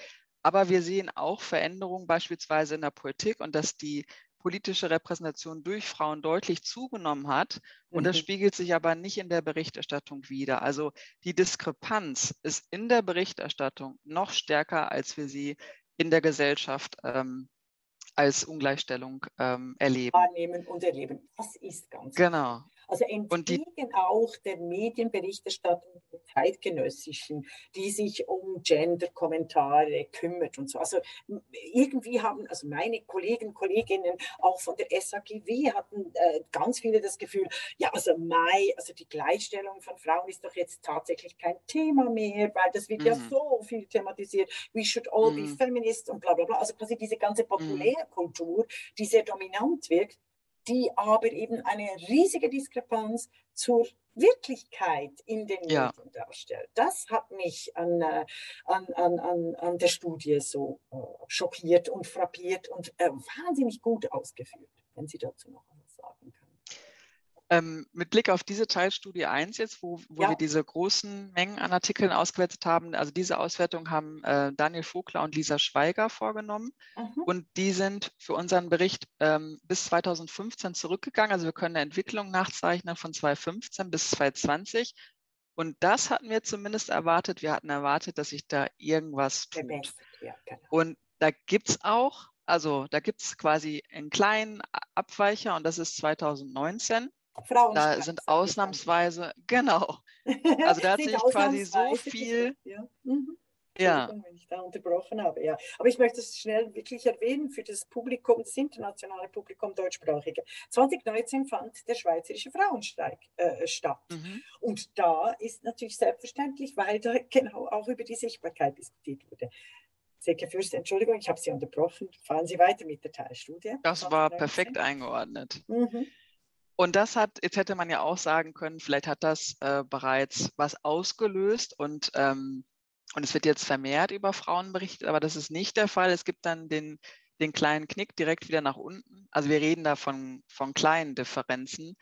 Aber wir sehen auch Veränderungen beispielsweise in der Politik und dass die politische Repräsentation durch Frauen deutlich zugenommen hat. Und das mhm. spiegelt sich aber nicht in der Berichterstattung wider. Also die Diskrepanz ist in der Berichterstattung noch stärker, als wir sie in der Gesellschaft ähm, als Ungleichstellung ähm, erleben. Wahrnehmen und erleben. Das ist ganz genau. Also entgegen die, auch der Medienberichterstattung der zeitgenössischen, die sich um Gender-Kommentare kümmert und so. Also irgendwie haben, also meine Kollegen, Kolleginnen auch von der SAGW hatten äh, ganz viele das Gefühl, ja, also Mai, also die Gleichstellung von Frauen ist doch jetzt tatsächlich kein Thema mehr, weil das wird mhm. ja so viel thematisiert. We should all mhm. be feminists und bla bla bla. Also quasi diese ganze mhm. Populärkultur, die sehr dominant wirkt, die aber eben eine riesige Diskrepanz zur Wirklichkeit in den ja. Medien darstellt. Das hat mich an, äh, an, an, an, an der Studie so äh, schockiert und frappiert und äh, wahnsinnig gut ausgeführt, wenn Sie dazu noch. Ähm, mit Blick auf diese Teilstudie 1 jetzt, wo, wo ja. wir diese großen Mengen an Artikeln ausgewertet haben, also diese Auswertung haben äh, Daniel Vogler und Lisa Schweiger vorgenommen mhm. und die sind für unseren Bericht ähm, bis 2015 zurückgegangen. Also wir können eine Entwicklung nachzeichnen von 2015 bis 2020 und das hatten wir zumindest erwartet. Wir hatten erwartet, dass sich da irgendwas tut. Ja, genau. Und da gibt es auch, also da gibt es quasi einen kleinen Abweicher und das ist 2019. Frauen da sind ausnahmsweise, genau. Also da hat sich quasi so viel. Ja. Mhm. Ja. Wenn ich da unterbrochen habe, ja. Aber ich möchte es schnell wirklich erwähnen für das Publikum, das internationale Publikum deutschsprachige. 2019 fand der Schweizerische Frauenstreik äh, statt. Mhm. Und da ist natürlich selbstverständlich, weil da genau auch über die Sichtbarkeit diskutiert wurde. Sehr Fürst, Entschuldigung, ich habe Sie unterbrochen. Fahren Sie weiter mit der Teilstudie. Das war perfekt eingeordnet. Mhm. Und das hat, jetzt hätte man ja auch sagen können, vielleicht hat das äh, bereits was ausgelöst und, ähm, und es wird jetzt vermehrt über Frauen berichtet, aber das ist nicht der Fall. Es gibt dann den, den kleinen Knick direkt wieder nach unten. Also wir reden da von, von kleinen Differenzen.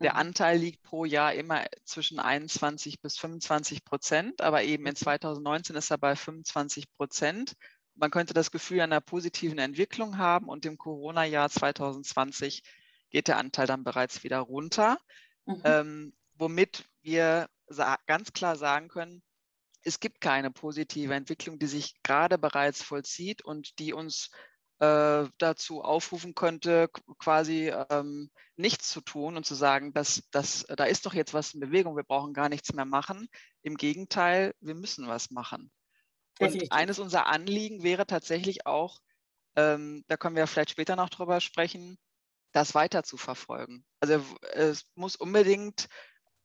Der mhm. Anteil liegt pro Jahr immer zwischen 21 bis 25 Prozent, aber eben in 2019 mhm. ist er bei 25 Prozent. Man könnte das Gefühl einer positiven Entwicklung haben und im Corona-Jahr 2020 geht der Anteil dann bereits wieder runter, mhm. ähm, womit wir ganz klar sagen können, es gibt keine positive Entwicklung, die sich gerade bereits vollzieht und die uns äh, dazu aufrufen könnte, quasi ähm, nichts zu tun und zu sagen, dass, dass, da ist doch jetzt was in Bewegung, wir brauchen gar nichts mehr machen. Im Gegenteil, wir müssen was machen. Und eines unserer Anliegen wäre tatsächlich auch, ähm, da können wir vielleicht später noch drüber sprechen, das weiter zu verfolgen. Also es muss unbedingt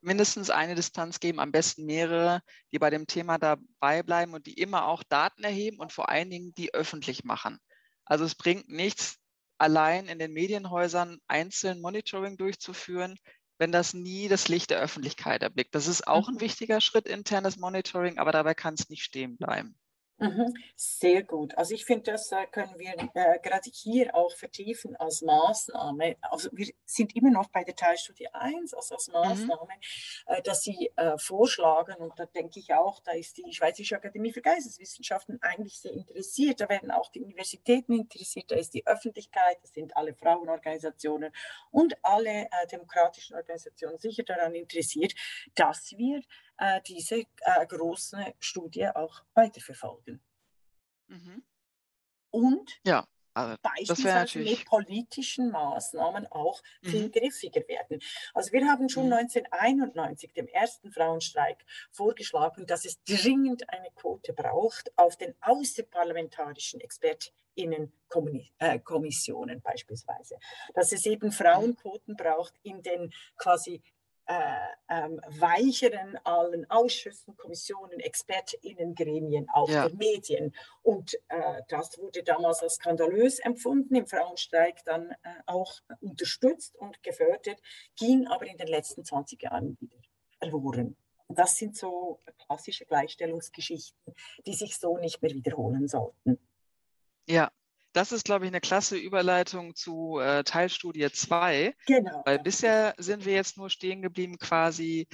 mindestens eine Distanz geben, am besten mehrere, die bei dem Thema dabei bleiben und die immer auch Daten erheben und vor allen Dingen die öffentlich machen. Also es bringt nichts, allein in den Medienhäusern einzeln Monitoring durchzuführen, wenn das nie das Licht der Öffentlichkeit erblickt. Das ist auch ein mhm. wichtiger Schritt, internes Monitoring, aber dabei kann es nicht stehen bleiben. Mhm, sehr gut. Also ich finde, das äh, können wir äh, gerade hier auch vertiefen als Maßnahme. Also wir sind immer noch bei der Teilstudie 1, also als mhm. Maßnahme, mhm. äh, dass Sie äh, vorschlagen, und da denke ich auch, da ist die Schweizerische Akademie für Geisteswissenschaften eigentlich sehr interessiert, da werden auch die Universitäten interessiert, da ist die Öffentlichkeit, das sind alle Frauenorganisationen und alle äh, demokratischen Organisationen sicher daran interessiert, dass wir äh, diese äh, große Studie auch weiterverfolgen. Mhm. Und ja, beispielsweise mit politischen Maßnahmen auch viel mhm. griffiger werden. Also wir haben schon mhm. 1991 dem ersten Frauenstreik vorgeschlagen, dass es dringend eine Quote braucht auf den außerparlamentarischen Expertinnenkommissionen äh, beispielsweise. Dass es eben mhm. Frauenquoten braucht in den quasi weicheren allen Ausschüssen, Kommissionen, ExpertInnen, Gremien, auch ja. der Medien. Und äh, das wurde damals als skandalös empfunden, im Frauenstreik dann äh, auch unterstützt und gefördert, ging aber in den letzten 20 Jahren wieder verloren. Und das sind so klassische Gleichstellungsgeschichten, die sich so nicht mehr wiederholen sollten. Ja, das ist, glaube ich, eine klasse Überleitung zu äh, Teilstudie 2. Genau. Weil bisher sind wir jetzt nur stehen geblieben quasi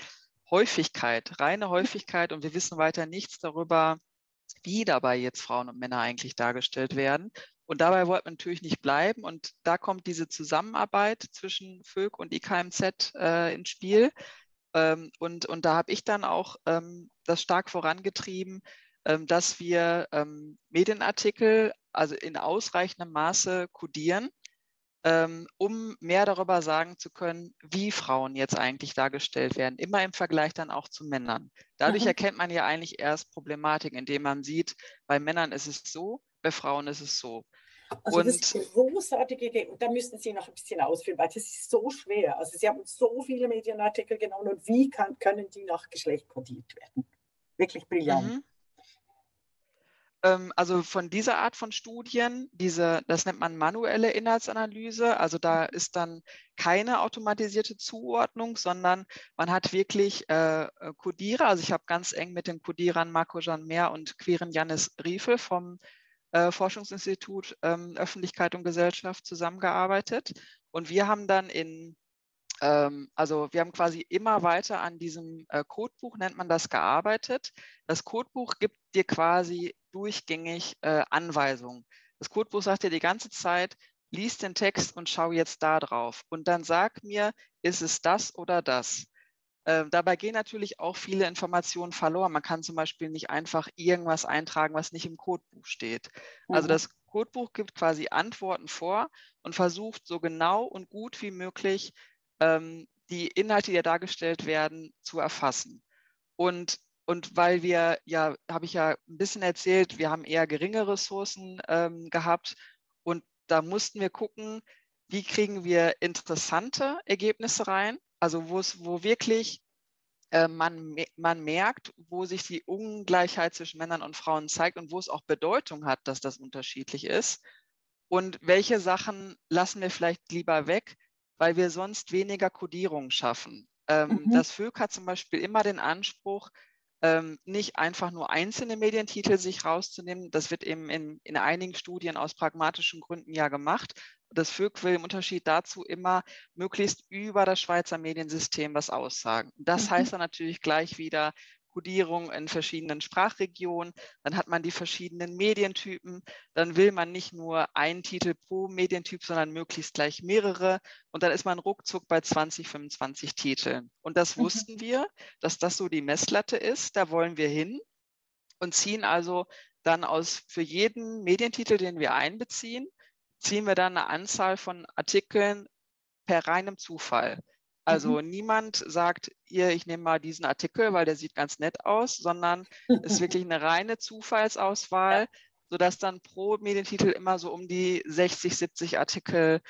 Häufigkeit, reine Häufigkeit und wir wissen weiter nichts darüber, wie dabei jetzt Frauen und Männer eigentlich dargestellt werden. Und dabei wollten wir natürlich nicht bleiben. Und da kommt diese Zusammenarbeit zwischen FÖG und IKMZ äh, ins Spiel. Ähm, und, und da habe ich dann auch ähm, das stark vorangetrieben, dass wir ähm, Medienartikel also in ausreichendem Maße kodieren, ähm, um mehr darüber sagen zu können, wie Frauen jetzt eigentlich dargestellt werden, immer im Vergleich dann auch zu Männern. Dadurch mhm. erkennt man ja eigentlich erst Problematiken, indem man sieht, bei Männern ist es so, bei Frauen ist es so. Also und, das ist großartige Idee. Und da müssten Sie noch ein bisschen ausführen, weil das ist so schwer. Also Sie haben so viele Medienartikel genommen und wie kann, können die nach Geschlecht kodiert werden? Wirklich brillant. Mhm. Ähm, also von dieser Art von Studien, diese, das nennt man manuelle Inhaltsanalyse. Also da ist dann keine automatisierte Zuordnung, sondern man hat wirklich äh, Codierer. Also ich habe ganz eng mit den Codierern Marco Jean Mehr und Quirin Janis Riefel vom äh, Forschungsinstitut ähm, Öffentlichkeit und Gesellschaft zusammengearbeitet. Und wir haben dann in ähm, also wir haben quasi immer weiter an diesem äh, Codebuch, nennt man das, gearbeitet. Das Codebuch gibt dir quasi durchgängig äh, Anweisungen. Das Codebuch sagt dir die ganze Zeit, lies den Text und schau jetzt da drauf. Und dann sag mir, ist es das oder das? Äh, dabei gehen natürlich auch viele Informationen verloren. Man kann zum Beispiel nicht einfach irgendwas eintragen, was nicht im Codebuch steht. Also mhm. Also das Codebuch gibt quasi Antworten vor und versucht so genau und gut wie möglich ähm, die Inhalte, die da dargestellt werden, zu erfassen. Und, und weil wir, ja, habe ich ja ein bisschen erzählt, wir haben eher geringe Ressourcen ähm, gehabt und da mussten wir gucken, wie kriegen wir interessante Ergebnisse rein, also wo es, wo wirklich äh, man, man merkt, wo sich die Ungleichheit zwischen Männern und Frauen zeigt und wo es auch Bedeutung hat, dass das unterschiedlich ist. Und welche Sachen lassen wir vielleicht lieber weg, weil wir sonst weniger Kodierung schaffen. Ähm, mhm. Das FÖG hat zum Beispiel immer den Anspruch, ähm, nicht einfach nur einzelne Medientitel sich rauszunehmen. Das wird eben in, in einigen Studien aus pragmatischen Gründen ja gemacht. Das FÖG will im Unterschied dazu immer möglichst über das Schweizer Mediensystem was aussagen. Das mhm. heißt dann natürlich gleich wieder, Kodierung in verschiedenen Sprachregionen, dann hat man die verschiedenen Medientypen, dann will man nicht nur einen Titel pro Medientyp, sondern möglichst gleich mehrere und dann ist man ruckzuck bei 20, 25 Titeln. Und das mhm. wussten wir, dass das so die Messlatte ist, da wollen wir hin und ziehen also dann aus für jeden Medientitel, den wir einbeziehen, ziehen wir dann eine Anzahl von Artikeln per reinem Zufall. Also mhm. niemand sagt, ihr, ich nehme mal diesen Artikel, weil der sieht ganz nett aus, sondern es ist wirklich eine reine Zufallsauswahl, ja. sodass dann pro Medientitel immer so um die 60, 70 Artikel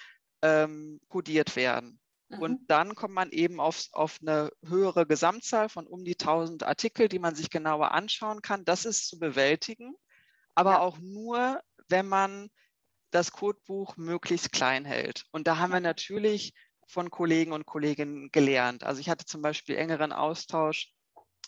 ähm, kodiert werden. Mhm. Und dann kommt man eben auf, auf eine höhere Gesamtzahl von um die 1000 Artikel, die man sich genauer anschauen kann. Das ist zu bewältigen, aber ja. auch nur, wenn man das Codebuch möglichst klein hält. Und da haben wir natürlich von Kollegen und Kolleginnen gelernt. Also ich hatte zum Beispiel engeren Austausch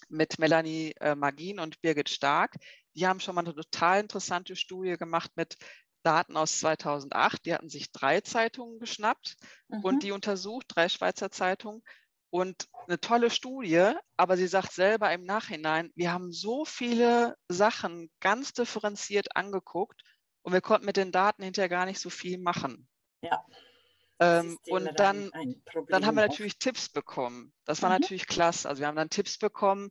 mit Melanie äh, Magin und Birgit Stark. Die haben schon mal eine total interessante Studie gemacht mit Daten aus 2008. Die hatten sich drei Zeitungen geschnappt mhm. und die untersucht, drei Schweizer Zeitungen. Und eine tolle Studie, aber sie sagt selber im Nachhinein, wir haben so viele Sachen ganz differenziert angeguckt und wir konnten mit den Daten hinterher gar nicht so viel machen. Ja. Ähm, und dann, dann haben wir natürlich auch. Tipps bekommen. Das war mhm. natürlich klasse. Also wir haben dann Tipps bekommen,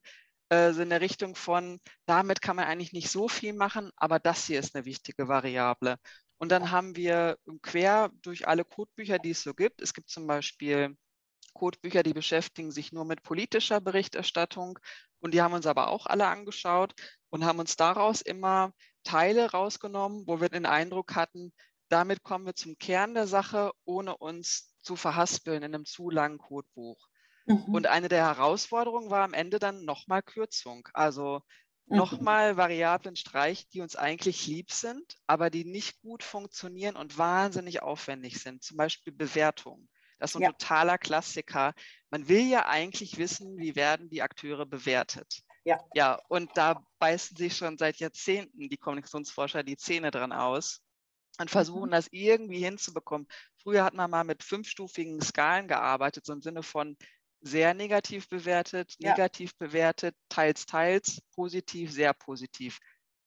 äh, so in der Richtung von, damit kann man eigentlich nicht so viel machen, aber das hier ist eine wichtige Variable. Und dann haben wir quer durch alle Codebücher, die es so gibt, es gibt zum Beispiel Codebücher, die beschäftigen sich nur mit politischer Berichterstattung und die haben uns aber auch alle angeschaut und haben uns daraus immer Teile rausgenommen, wo wir den Eindruck hatten, damit kommen wir zum Kern der Sache, ohne uns zu verhaspeln in einem zu langen Codebuch. Mhm. Und eine der Herausforderungen war am Ende dann nochmal Kürzung. Also mhm. nochmal Variablen streichen, die uns eigentlich lieb sind, aber die nicht gut funktionieren und wahnsinnig aufwendig sind. Zum Beispiel Bewertungen. Das ist ein ja. totaler Klassiker. Man will ja eigentlich wissen, wie werden die Akteure bewertet. Ja. ja, und da beißen sich schon seit Jahrzehnten die Kommunikationsforscher die Zähne dran aus und versuchen mhm. das irgendwie hinzubekommen. Früher hat man mal mit fünfstufigen Skalen gearbeitet, so im Sinne von sehr negativ bewertet, ja. negativ bewertet, teils, teils, positiv, sehr positiv.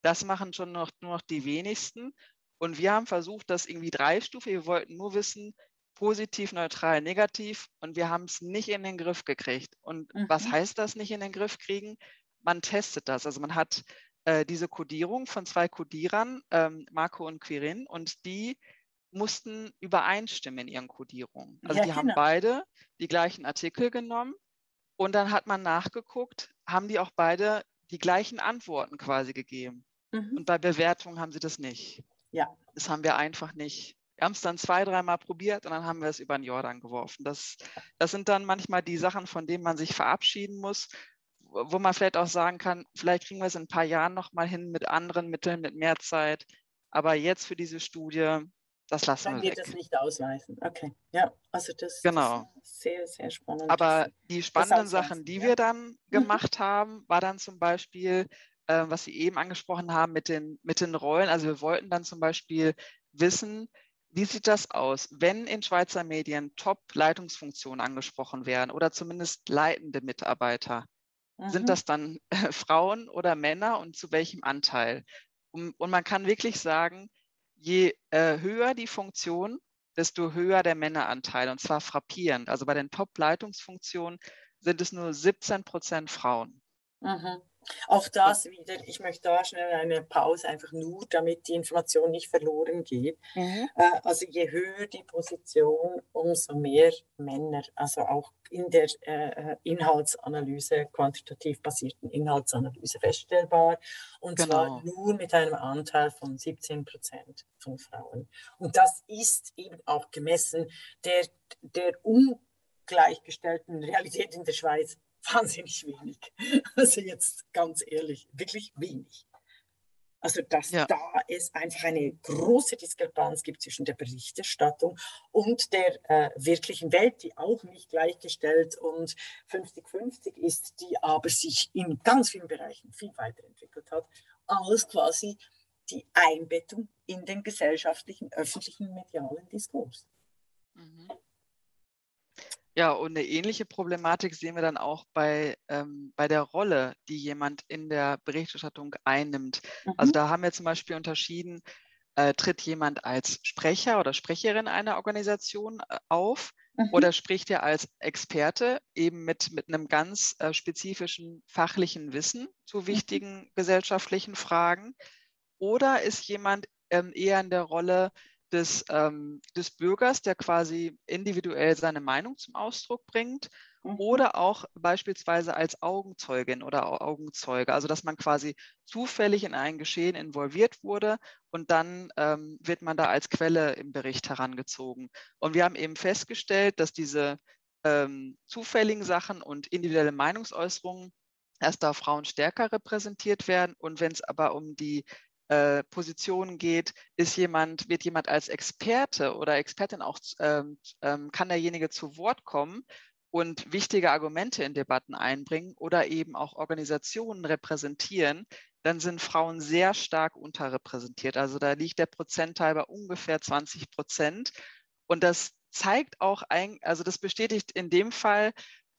Das machen schon noch, nur noch die wenigsten. Und wir haben versucht, das irgendwie dreistufig. Wir wollten nur wissen, positiv, neutral, negativ. Und wir haben es nicht in den Griff gekriegt. Und mhm. was heißt das nicht in den Griff kriegen? Man testet das. Also man hat äh, diese Codierung von zwei Codierern, ähm, Marco und Quirin, und die mussten übereinstimmen in ihren Codierungen. Also ja, die genau. haben beide die gleichen Artikel genommen und dann hat man nachgeguckt, haben die auch beide die gleichen Antworten quasi gegeben. Mhm. Und bei Bewertungen haben sie das nicht. Ja. Das haben wir einfach nicht. Wir haben es dann zwei, dreimal probiert und dann haben wir es über den Jordan geworfen. Das, das sind dann manchmal die Sachen, von denen man sich verabschieden muss, wo man vielleicht auch sagen kann, vielleicht kriegen wir es in ein paar Jahren nochmal hin mit anderen Mitteln, mit mehr Zeit. Aber jetzt für diese Studie, das lassen Dann wir wird weg. das nicht ausweisen. Okay, ja, also das, genau. Das sehr, sehr spannend. Aber die spannenden Sachen, die ja. wir dann mhm. gemacht haben, war dann zum Beispiel, äh, was Sie eben angesprochen haben mit den, mit den Rollen. Also wir wollten dann zum Beispiel wissen, wie sieht das aus, wenn in Schweizer Medien Top-Leitungsfunktionen angesprochen werden oder zumindest leitende Mitarbeiter? Mhm. Sind das dann äh, Frauen oder Männer und zu welchem Anteil? Und, und man kann wirklich sagen, je äh, höher die Funktion, desto höher der Männeranteil und zwar frappierend. Also bei den Top-Leitungsfunktionen sind es nur 17 Prozent Frauen. Mhm. Auch das wieder, ich möchte da schnell eine Pause, einfach nur, damit die Information nicht verloren geht. Mhm. Äh, also je höher die Position, umso mehr Männer, also auch in der äh, Inhaltsanalyse, quantitativ basierten Inhaltsanalyse feststellbar. Und genau. zwar nur mit einem Anteil von 17 Prozent von Frauen. Und das ist eben auch gemessen der, der ungleichgestellten Realität in der Schweiz wahnsinnig wenig. Also jetzt ganz ehrlich, wirklich wenig. Also dass ja. da es einfach eine große Diskrepanz gibt zwischen der Berichterstattung und der äh, wirklichen Welt, die auch nicht gleichgestellt und 50-50 ist, die aber sich in ganz vielen Bereichen viel weiterentwickelt hat, als quasi die Einbettung in den gesellschaftlichen, öffentlichen, medialen Diskurs. Mhm. Ja, und eine ähnliche Problematik sehen wir dann auch bei, ähm, bei der Rolle, die jemand in der Berichterstattung einnimmt. Also mhm. Also da haben wir zum Beispiel unterschieden, äh, tritt jemand als Sprecher oder Sprecherin einer Organisation äh, auf mhm. oder spricht er als Experte eben mit, mit einem ganz äh, spezifischen fachlichen Wissen zu mhm. wichtigen mhm. gesellschaftlichen Fragen oder ist jemand ähm, eher in der Rolle, des, ähm, des Bürgers, der quasi individuell seine Meinung zum Ausdruck bringt mhm. oder auch beispielsweise als Augenzeugin oder Augenzeuge, also dass man quasi zufällig in ein Geschehen involviert wurde und dann ähm, wird man da als Quelle im Bericht herangezogen. Und wir haben eben festgestellt, dass diese ähm, zufälligen Sachen und individuelle Meinungsäußerungen erst da Frauen stärker repräsentiert werden. Und wenn es aber um die äh, Positionen geht, ist jemand, wird jemand als Experte oder Expertin auch, ähm, ähm, kann derjenige zu Wort kommen und wichtige Argumente in Debatten einbringen oder eben auch Organisationen repräsentieren, dann sind Frauen sehr stark unterrepräsentiert. Also da liegt der Prozentteil bei ungefähr 20 Prozent. Und das zeigt auch, ein, also das bestätigt in dem Fall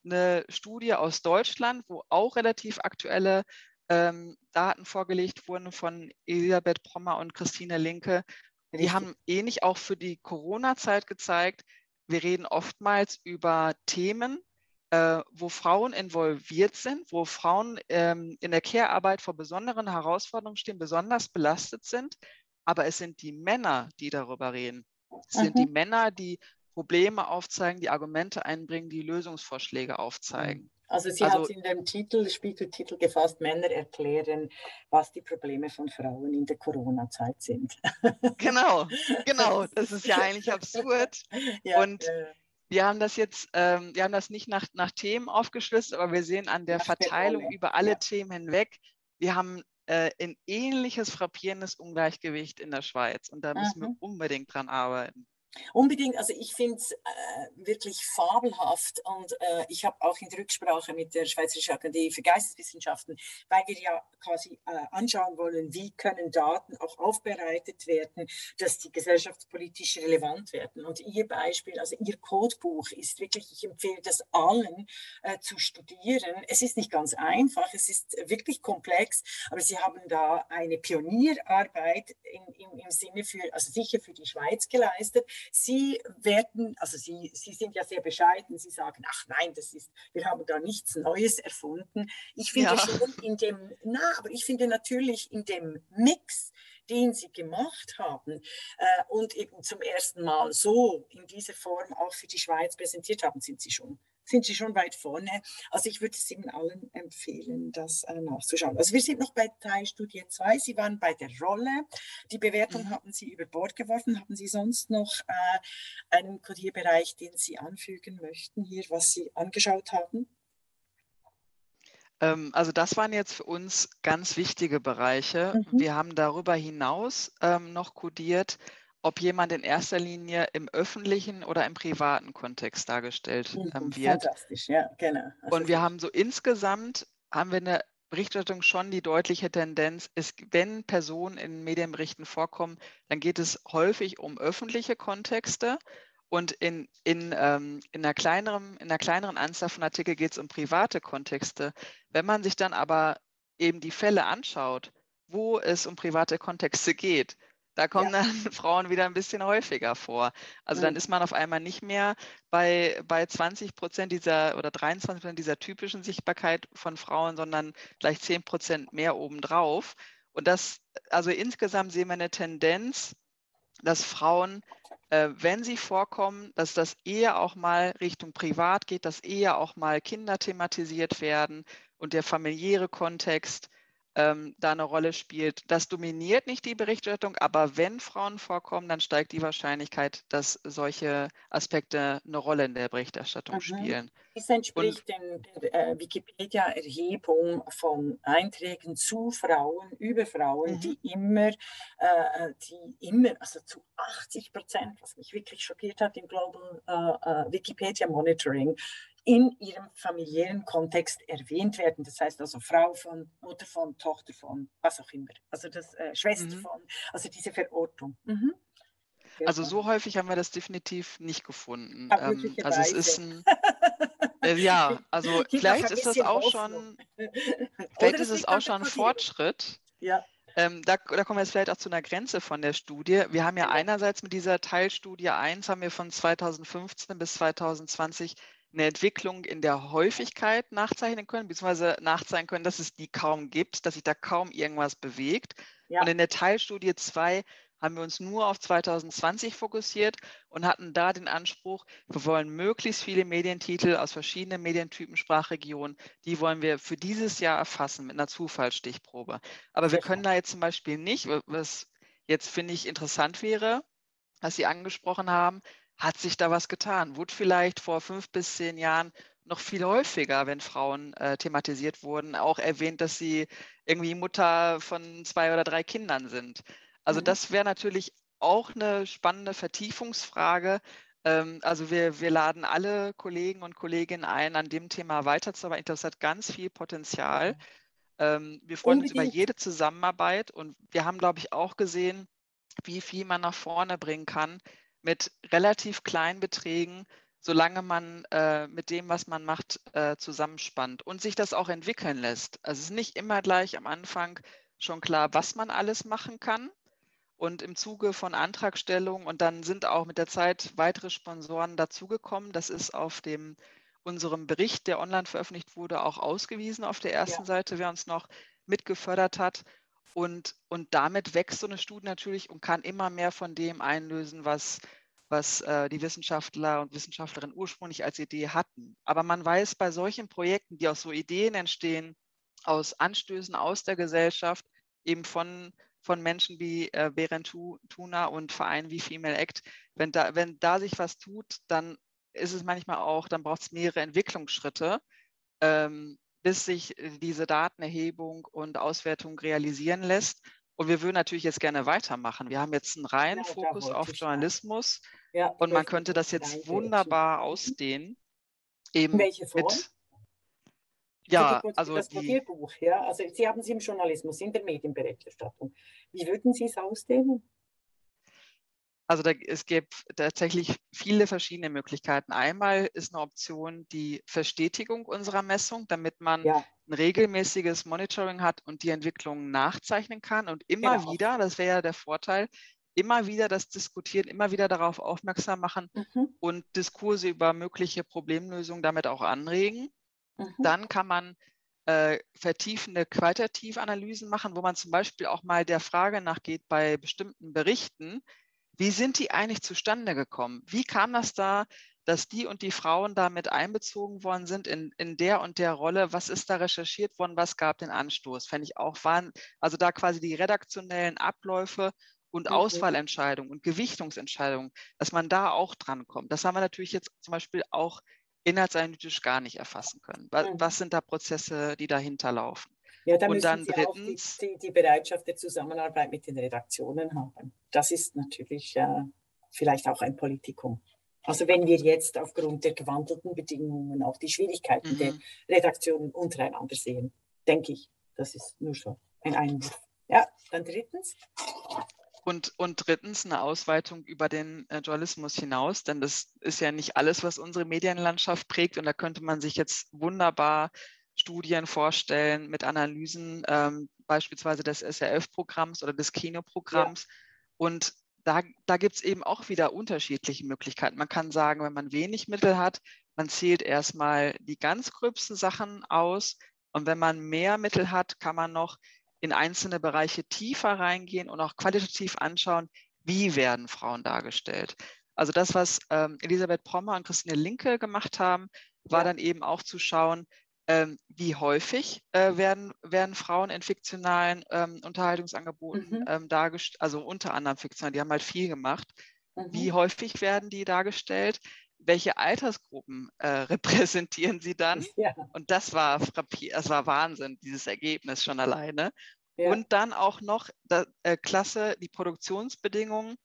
eine Studie aus Deutschland, wo auch relativ aktuelle ähm, Daten vorgelegt wurden von Elisabeth Pommer und Christine Linke. Die haben ähnlich auch für die Corona-Zeit gezeigt, wir reden oftmals über Themen, äh, wo Frauen involviert sind, wo Frauen ähm, in der Care-Arbeit vor besonderen Herausforderungen stehen, besonders belastet sind. Aber es sind die Männer, die darüber reden. Es mhm. sind die Männer, die Probleme aufzeigen, die Argumente einbringen, die Lösungsvorschläge aufzeigen. Also sie also, hat in dem Titel, Spiegeltitel gefasst, Männer erklären, was die Probleme von Frauen in der Corona-Zeit sind. Genau, genau. Das ist ja eigentlich absurd. Ja, Und äh, wir haben das jetzt, ähm, wir haben das nicht nach, nach Themen aufgeschlüsselt, aber wir sehen an der Verteilung der über alle ja. Themen hinweg, wir haben äh, ein ähnliches frappierendes Ungleichgewicht in der Schweiz. Und da müssen mhm. wir unbedingt dran arbeiten. Unbedingt, also ich finde es äh, wirklich fabelhaft und äh, ich habe auch in der Rücksprache mit der Schweizerischen Akademie für Geisteswissenschaften, weil wir ja quasi äh, anschauen wollen, wie können Daten auch aufbereitet werden, dass die gesellschaftspolitisch relevant werden. Und Ihr Beispiel, also Ihr Codebuch ist wirklich, ich empfehle das allen äh, zu studieren. Es ist nicht ganz einfach, es ist wirklich komplex, aber Sie haben da eine Pionierarbeit in, im, im Sinne für, also sicher für die Schweiz geleistet, Sie werden, also Sie, Sie sind ja sehr bescheiden, Sie sagen, ach nein, das ist, wir haben da nichts Neues erfunden. Ich finde ja. schon in dem, na, aber ich finde natürlich in dem Mix, den sie gemacht haben äh, und eben zum ersten Mal so in dieser Form auch für die Schweiz präsentiert haben, sind sie schon sind sie schon weit vorne. Also ich würde es Ihnen allen empfehlen, das äh, nachzuschauen. Also wir sind noch bei Teilstudie 2. Sie waren bei der Rolle. Die Bewertung mhm. haben Sie über Bord geworfen. Haben Sie sonst noch äh, einen Kodierbereich, den Sie anfügen möchten hier, was Sie angeschaut haben? Ähm, also das waren jetzt für uns ganz wichtige Bereiche. Mhm. Wir haben darüber hinaus ähm, noch kodiert, ob jemand in erster Linie im öffentlichen oder im privaten Kontext dargestellt mhm, ähm, wird. Fantastisch, ja, genau. Und wir haben so insgesamt haben wir eine Berichterstattung schon die deutliche Tendenz, ist, wenn Personen in Medienberichten vorkommen, dann geht es häufig um öffentliche Kontexte und in, in, ähm, in, einer kleineren, in einer kleineren Anzahl von Artikeln geht es um private Kontexte. Wenn man sich dann aber eben die Fälle anschaut, wo es um private Kontexte geht, da kommen ja. dann Frauen wieder ein bisschen häufiger vor. Also mhm. dann ist man auf einmal nicht mehr bei, bei 20 Prozent dieser oder 23 Prozent dieser typischen Sichtbarkeit von Frauen, sondern gleich 10 Prozent mehr obendrauf. Und das, also insgesamt sehen wir eine Tendenz, dass Frauen, äh, wenn sie vorkommen, dass das eher auch mal Richtung Privat geht, dass eher auch mal Kinder thematisiert werden und der familiäre Kontext ähm, da eine Rolle spielt. Das dominiert nicht die Berichterstattung, aber wenn Frauen vorkommen, dann steigt die Wahrscheinlichkeit, dass solche Aspekte eine Rolle in der Berichterstattung mhm. spielen. Dies entspricht Und, den äh, Wikipedia-Erhebung von Einträgen zu Frauen, über Frauen, mhm. die immer, äh, die immer, also zu 80 Prozent, was mich wirklich schockiert hat im Global äh, äh Wikipedia Monitoring, in ihrem familiären Kontext erwähnt werden. Das heißt also Frau von, Mutter von, Tochter von, was auch immer. Also das äh, Schwester mhm. von, also diese Verortung. Mhm. Also so häufig haben wir das definitiv nicht gefunden. Ähm, also es ist ein äh, ja, also vielleicht ist das auch schon vielleicht ist es auch schon ein Fortschritt. Ja. Ähm, da, da, kommen wir jetzt vielleicht auch zu einer Grenze von der Studie. Wir haben ja einerseits mit dieser Teilstudie 1 haben wir von 2015 bis 2020 eine Entwicklung in der Häufigkeit nachzeichnen können, beziehungsweise nachzeichnen können, dass es die kaum gibt, dass sich da kaum irgendwas bewegt. Ja. Und in der Teilstudie 2 haben wir uns nur auf 2020 fokussiert und hatten da den Anspruch, wir wollen möglichst viele Medientitel aus verschiedenen Medientypen, Sprachregionen, die wollen wir für dieses Jahr erfassen mit einer Zufallsstichprobe. Aber wir können da jetzt zum Beispiel nicht, was jetzt finde ich interessant wäre, was Sie angesprochen haben, hat sich da was getan? Wurde vielleicht vor fünf bis zehn Jahren noch viel häufiger, wenn Frauen äh, thematisiert wurden, auch erwähnt, dass sie irgendwie Mutter von zwei oder drei Kindern sind. Also mhm. das wäre natürlich auch eine spannende Vertiefungsfrage. Ähm, also wir, wir laden alle Kollegen und Kolleginnen ein, an dem Thema weiterzuarbeiten. Das hat ganz viel Potenzial. Ähm, wir freuen Unbedingt. uns über jede Zusammenarbeit und wir haben, glaube ich, auch gesehen, wie viel man nach vorne bringen kann, mit relativ kleinen Beträgen, solange man äh, mit dem, was man macht, äh, zusammenspannt und sich das auch entwickeln lässt. Also es ist nicht immer gleich am Anfang schon klar, was man alles machen kann. Und im Zuge von Antragstellung und dann sind auch mit der Zeit weitere Sponsoren dazugekommen. Das ist auf dem unserem Bericht, der online veröffentlicht wurde, auch ausgewiesen auf der ersten ja. Seite, wer uns noch mitgefördert hat. Und, und damit wächst so eine Studie natürlich und kann immer mehr von dem einlösen, was, was äh, die Wissenschaftler und Wissenschaftlerinnen ursprünglich als Idee hatten. Aber man weiß bei solchen Projekten, die aus so Ideen entstehen, aus Anstößen aus der Gesellschaft, eben von, von Menschen wie äh, Berend Tuna und Vereinen wie Female Act, wenn da, wenn da sich was tut, dann ist es manchmal auch, dann braucht es mehrere Entwicklungsschritte. Ähm, bis sich äh, diese Datenerhebung und Auswertung realisieren lässt. Und wir würden natürlich jetzt gerne weitermachen. Wir haben jetzt einen reinen ja, Fokus auf Journalismus ja, und man könnte das jetzt wunderbar ausdehnen. Eben Welche Form? Mit, ja, also das Papierbuch, ja. Also Sie haben Sie im Journalismus, in der Medienberichterstattung. Wie würden Sie es ausdehnen? Also da, es gibt tatsächlich viele verschiedene Möglichkeiten. Einmal ist eine Option die Verstetigung unserer Messung, damit man ja. ein regelmäßiges Monitoring hat und die Entwicklungen nachzeichnen kann und immer genau. wieder, das wäre ja der Vorteil, immer wieder das diskutieren, immer wieder darauf aufmerksam machen mhm. und Diskurse über mögliche Problemlösungen damit auch anregen. Mhm. Dann kann man äh, vertiefende Qualitativanalysen machen, wo man zum Beispiel auch mal der Frage nachgeht bei bestimmten Berichten, wie sind die eigentlich zustande gekommen? Wie kam das da, dass die und die Frauen damit einbezogen worden sind in, in der und der Rolle? Was ist da recherchiert worden? Was gab den Anstoß? Fände ich auch, waren, also da quasi die redaktionellen Abläufe und mhm. Auswahlentscheidungen und Gewichtungsentscheidungen, dass man da auch drankommt. Das haben wir natürlich jetzt zum Beispiel auch inhaltsanalytisch gar nicht erfassen können. Was, mhm. was sind da Prozesse, die dahinter laufen? Ja, da und dann Sie drittens, die, die, die, Bereitschaft der Zusammenarbeit mit den Redaktionen haben. Das ist natürlich äh, vielleicht auch ein Politikum. Also wenn wir jetzt aufgrund der gewandelten Bedingungen auch die Schwierigkeiten mhm. der Redaktionen untereinander sehen, denke ich. Das ist nur so ein Einwurf. Ja, dann drittens. Und, und drittens eine Ausweitung über den äh, Journalismus hinaus, denn das ist ja nicht alles, was unsere Medienlandschaft prägt. Und da könnte man sich jetzt wunderbar Studien vorstellen mit Analysen, ähm, beispielsweise des SRF-Programms oder des Kinoprogramms. Ja. Und da, da gibt es eben auch wieder unterschiedliche Möglichkeiten. Man kann sagen, wenn man wenig Mittel hat, man zählt erstmal die ganz gröbsten Sachen aus. Und wenn man mehr Mittel hat, kann man noch in einzelne Bereiche tiefer reingehen und auch qualitativ anschauen, wie werden Frauen dargestellt. Also das, was ähm, Elisabeth Pommer und Christine Linke gemacht haben, war ja. dann eben auch zu schauen, ähm, wie häufig äh, werden, werden Frauen in fiktionalen ähm, Unterhaltungsangeboten mhm. Ähm, dargestellt, also unter anderem fiktional, die haben halt viel gemacht. Mhm. Wie häufig werden die dargestellt? Welche Altersgruppen äh, repräsentieren sie dann? Ja. Und das war das war Wahnsinn, dieses Ergebnis schon alleine. Ja. Und dann auch noch da, äh, klasse die Produktionsbedingungen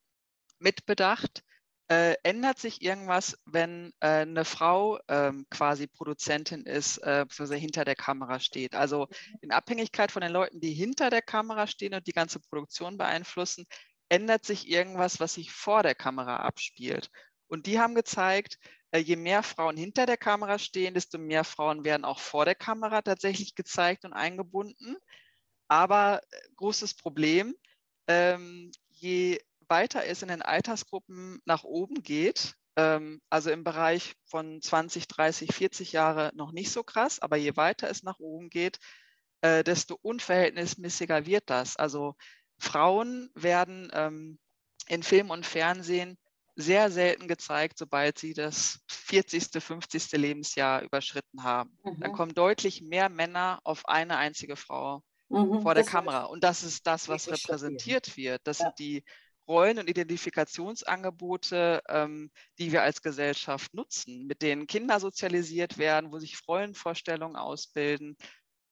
mitbedacht. Äh, ändert sich irgendwas, wenn äh, eine Frau ähm, quasi Produzentin ist, äh, beziehungsweise hinter der Kamera steht? Also in Abhängigkeit von den Leuten, die hinter der Kamera stehen und die ganze Produktion beeinflussen, ändert sich irgendwas, was sich vor der Kamera abspielt. Und die haben gezeigt, äh, je mehr Frauen hinter der Kamera stehen, desto mehr Frauen werden auch vor der Kamera tatsächlich gezeigt und eingebunden. Aber äh, großes Problem, ähm, je weiter es in den Altersgruppen nach oben geht, ähm, also im Bereich von 20, 30, 40 Jahre noch nicht so krass, aber je weiter es nach oben geht, äh, desto unverhältnismäßiger wird das. Also Frauen werden ähm, in Film und Fernsehen sehr selten gezeigt, sobald sie das 40., 50. Lebensjahr überschritten haben. Mhm. Dann kommen deutlich mehr Männer auf eine einzige Frau mhm, vor der Kamera. Und das ist das, was repräsentiert wird. Das ja. sind die Rollen- und Identifikationsangebote, ähm, die wir als Gesellschaft nutzen, mit denen Kinder sozialisiert werden, wo sich Rollenvorstellungen ausbilden.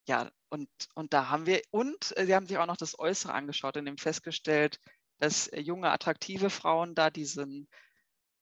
Ja, und, und da haben wir, und äh, sie haben sich auch noch das Äußere angeschaut und eben festgestellt, dass äh, junge, attraktive Frauen da diesen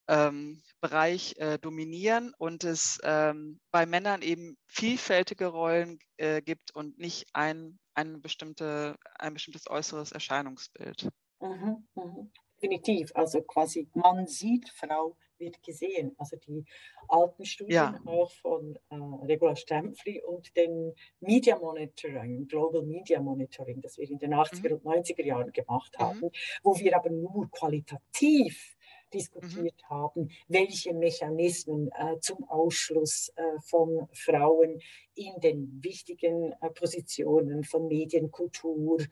ähm, Bereich äh, dominieren und es ähm, bei Männern eben vielfältige Rollen äh, gibt und nicht ein, eine bestimmte, ein bestimmtes äußeres Erscheinungsbild. Mhm, mhm. Definitiv. Also quasi man sieht, Frau wird gesehen. Also die alten Studien ja. auch von äh, Regula Stempfli und den Media Monitoring, Global Media Monitoring, das wir in den 80er mhm. und 90er Jahren gemacht mhm. haben, wo wir aber nur qualitativ diskutiert mhm. haben, welche Mechanismen äh, zum Ausschluss äh, von Frauen in den wichtigen äh, Positionen von Medien, Kultur, äh,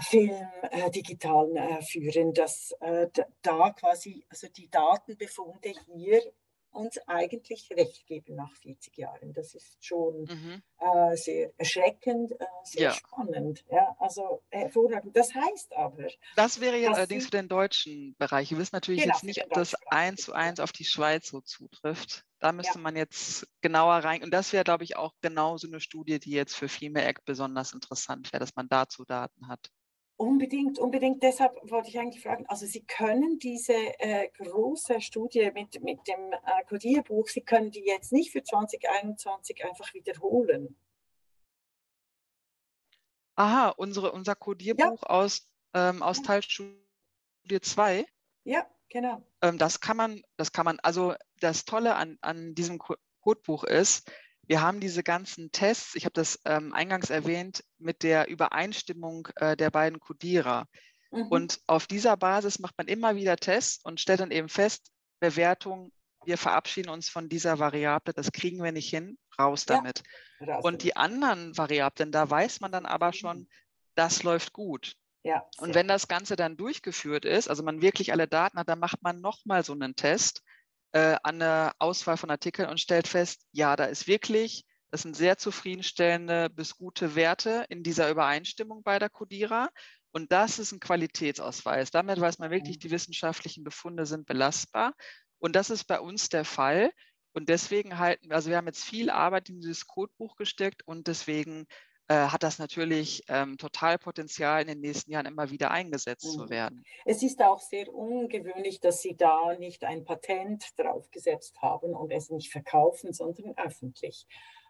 Film, äh, digitalen äh, führen, dass äh, da quasi also die Datenbefunde hier uns eigentlich recht geben nach 40 Jahren. Das ist schon mhm. äh, sehr erschreckend, äh, sehr ja. spannend. Ja, also hervorragend. Das heißt aber. Das wäre jetzt allerdings für den deutschen Bereich. Wir wissen natürlich genau, jetzt nicht, ob das eins zu eins auf die Schweiz so zutrifft. Da müsste ja. man jetzt genauer rein. Und das wäre, glaube ich, auch genau so eine Studie, die jetzt für Female Act besonders interessant wäre, dass man dazu Daten hat. Unbedingt, unbedingt. Deshalb wollte ich eigentlich fragen, also Sie können diese äh, große Studie mit, mit dem äh, Codierbuch, Sie können die jetzt nicht für 2021 einfach wiederholen. Aha, unsere, unser Codierbuch ja. aus, ähm, aus Teilstudie 2? Ja, genau. Ähm, das kann man, das kann man, also das Tolle an, an diesem Codebuch ist, wir haben diese ganzen Tests, ich habe das ähm, eingangs erwähnt, mit der Übereinstimmung äh, der beiden Codierer. Mhm. Und auf dieser Basis macht man immer wieder Tests und stellt dann eben fest, Bewertung, wir verabschieden uns von dieser Variable, das kriegen wir nicht hin, raus damit. Ja, und die anderen Variablen, da weiß man dann aber schon, mhm. das läuft gut. Ja, und wenn das Ganze dann durchgeführt ist, also man wirklich alle Daten hat, dann macht man nochmal so einen Test äh, an der Auswahl von Artikeln und stellt fest, ja, da ist wirklich, das sind sehr zufriedenstellende bis gute Werte in dieser Übereinstimmung bei der Codierer. Und das ist ein Qualitätsausweis. Damit weiß man wirklich, mhm. die wissenschaftlichen Befunde sind belastbar. Und das ist bei uns der Fall. Und deswegen halten wir, also wir haben jetzt viel Arbeit in dieses Codebuch gesteckt und deswegen hat das natürlich ähm, total Potenzial, in den nächsten Jahren immer wieder eingesetzt mhm. zu werden. Es ist auch sehr ungewöhnlich, dass Sie da nicht ein Patent draufgesetzt haben und es nicht verkaufen, sondern öffentlich.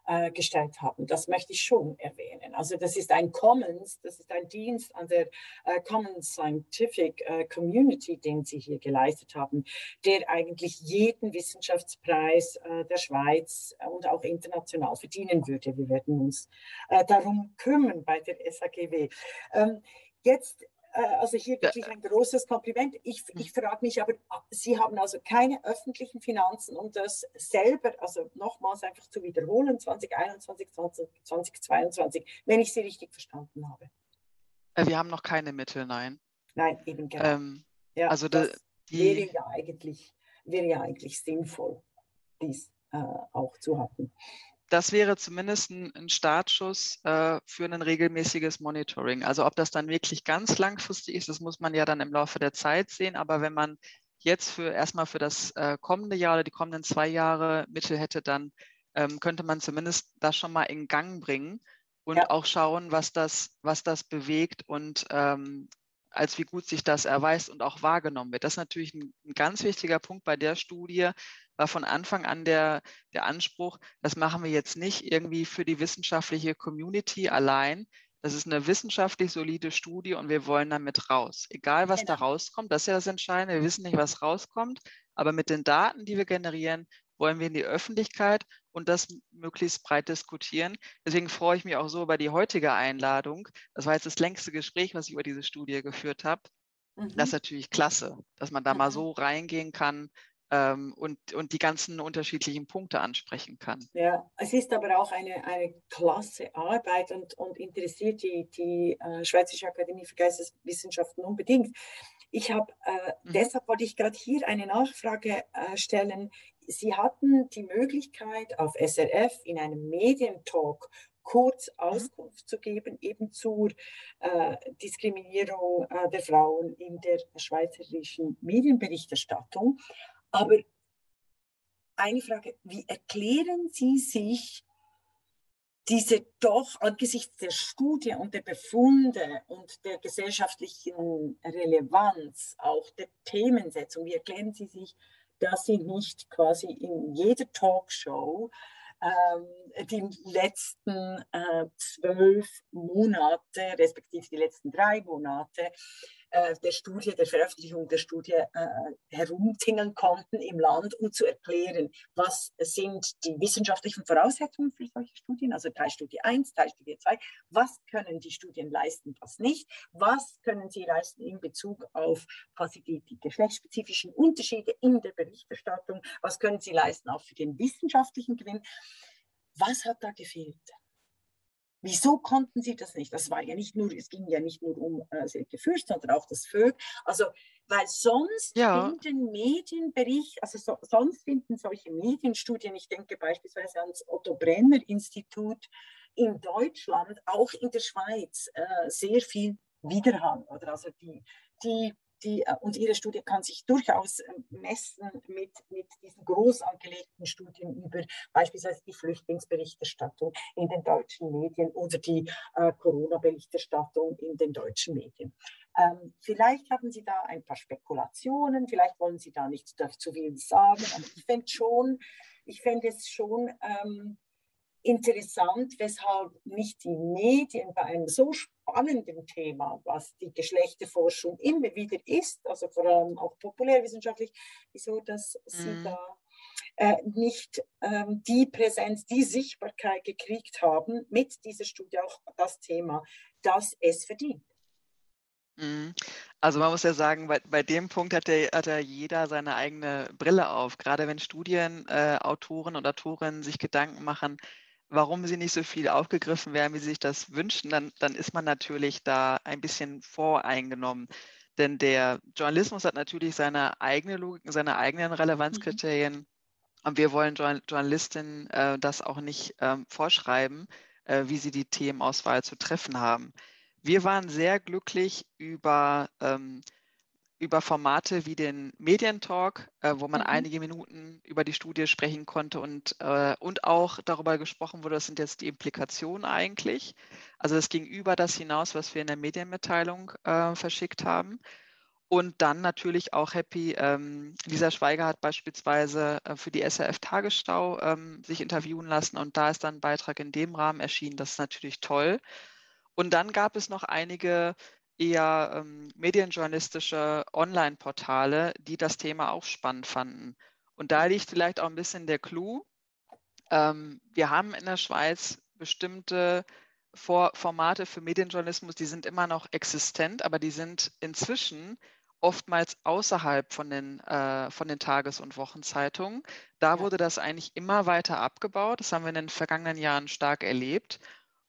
Äh, gestellt haben. Das möchte ich schon erwähnen. Also das ist ein Commons, das ist ein Dienst an der äh, Commons Scientific äh, Community, den Sie hier geleistet haben, der eigentlich jeden Wissenschaftspreis äh, der Schweiz und auch international verdienen würde. Wir werden uns äh, darum kümmern bei der SAGW. Ähm, jetzt also hier wirklich ein großes Kompliment. Ich, hm. ich frage mich aber, Sie haben also keine öffentlichen Finanzen, um das selber, also nochmals einfach zu wiederholen, 2021, 2022, wenn ich Sie richtig verstanden habe. Äh, wir haben noch keine Mittel, nein. Nein, eben genau. Ähm, ja, also das die, wäre, ja eigentlich, wäre ja eigentlich sinnvoll, dies äh, auch zu haben das wäre zumindest ein, ein Startschuss äh, für ein regelmäßiges Monitoring. Also ob das dann wirklich ganz langfristig ist, das muss man ja dann im Laufe der Zeit sehen. Aber wenn man jetzt für erstmal für das äh, kommende Jahr oder die kommenden zwei Jahre Mittel hätte, dann ähm, könnte man zumindest das schon mal in Gang bringen und ja. auch schauen, was das, was das bewegt und ähm, als wie gut sich das erweist und auch wahrgenommen wird. Das ist natürlich ein, ein ganz wichtiger Punkt bei der Studie, war von Anfang an der, der Anspruch, das machen wir jetzt nicht irgendwie für die wissenschaftliche Community allein. Das ist eine wissenschaftlich solide Studie und wir wollen damit raus. Egal, was genau. da rauskommt, das ist ja das Entscheidende. Wir wissen nicht, was rauskommt, aber mit den Daten, die wir generieren, wollen wir in die Öffentlichkeit und das möglichst breit diskutieren. Deswegen freue ich mich auch so über die heutige Einladung. Das war jetzt das längste Gespräch, was ich über diese Studie geführt habe. Mhm. Das ist natürlich klasse, dass man da mhm. mal so reingehen kann ähm, und, und die ganzen unterschiedlichen Punkte ansprechen kann. Ja, es ist aber auch eine, eine klasse Arbeit und, und interessiert die, die äh, Schweizerische Akademie für Geisteswissenschaften unbedingt. Ich habe, äh, mhm. deshalb wollte ich gerade hier eine Nachfrage äh, stellen. Sie hatten die Möglichkeit, auf SRF in einem Medientalk kurz mhm. Auskunft mhm. zu geben, eben zur äh, Diskriminierung äh, der Frauen in der schweizerischen Medienberichterstattung. Aber eine Frage, wie erklären Sie sich diese doch angesichts der Studie und der Befunde und der gesellschaftlichen Relevanz, auch der Themensetzung, wie erklären Sie sich, dass Sie nicht quasi in jeder Talkshow ähm, die letzten äh, zwölf Monate, respektive die letzten drei Monate, äh, der Studie, der Veröffentlichung der Studie äh, herumtingeln konnten im Land, um zu erklären, was sind die wissenschaftlichen Voraussetzungen für solche Studien, also Teilstudie 1, Teilstudie 2, was können die Studien leisten, was nicht, was können sie leisten in Bezug auf quasi die, die geschlechtsspezifischen Unterschiede in der Berichterstattung, was können sie leisten auch für den wissenschaftlichen Gewinn. Was hat da gefehlt? Wieso konnten sie das nicht? Das war ja nicht nur, es ging ja nicht nur um äh, Silke Fürst, sondern auch das Vögel. Also, weil sonst ja. finden Medienbericht, also so, sonst finden solche Medienstudien, ich denke beispielsweise ans Otto Brenner Institut in Deutschland, auch in der Schweiz, äh, sehr viel Widerhang. Oder also die, die die, äh, und Ihre Studie kann sich durchaus ähm, messen mit, mit diesen groß angelegten Studien über beispielsweise die Flüchtlingsberichterstattung in den deutschen Medien oder die äh, Corona-Berichterstattung in den deutschen Medien. Ähm, vielleicht haben Sie da ein paar Spekulationen, vielleicht wollen Sie da nicht zu viel sagen, aber ich fände schon, ich fände es schon ähm, interessant, weshalb nicht die Medien bei einem so spannenden Thema, was die Geschlechterforschung immer wieder ist, also vor allem auch populärwissenschaftlich, wieso dass sie mhm. da äh, nicht ähm, die Präsenz, die Sichtbarkeit gekriegt haben mit dieser Studie auch das Thema, das es verdient. Mhm. Also man muss ja sagen, bei, bei dem Punkt hat, der, hat ja jeder seine eigene Brille auf. Gerade wenn Studienautoren äh, und Autorinnen sich Gedanken machen, warum sie nicht so viel aufgegriffen werden, wie sie sich das wünschen, dann, dann ist man natürlich da ein bisschen voreingenommen. Denn der Journalismus hat natürlich seine eigene Logik, seine eigenen Relevanzkriterien. Mhm. Und wir wollen Journalistinnen äh, das auch nicht ähm, vorschreiben, äh, wie sie die Themenauswahl zu treffen haben. Wir waren sehr glücklich über ähm, über Formate wie den Medientalk, äh, wo man mhm. einige Minuten über die Studie sprechen konnte und, äh, und auch darüber gesprochen wurde, was sind jetzt die Implikationen eigentlich. Also es ging über das hinaus, was wir in der Medienmitteilung äh, verschickt haben. Und dann natürlich auch happy. Ähm, Lisa Schweiger hat beispielsweise äh, für die SRF Tagesschau ähm, sich interviewen lassen und da ist dann ein Beitrag in dem Rahmen erschienen. Das ist natürlich toll. Und dann gab es noch einige eher ähm, medienjournalistische Online-Portale, die das Thema auch spannend fanden. Und da liegt vielleicht auch ein bisschen der Clou. Ähm, wir haben in der Schweiz bestimmte Vor Formate für Medienjournalismus, die sind immer noch existent, aber die sind inzwischen oftmals außerhalb von den, äh, von den Tages- und Wochenzeitungen. Da ja. wurde das eigentlich immer weiter abgebaut. Das haben wir in den vergangenen Jahren stark erlebt.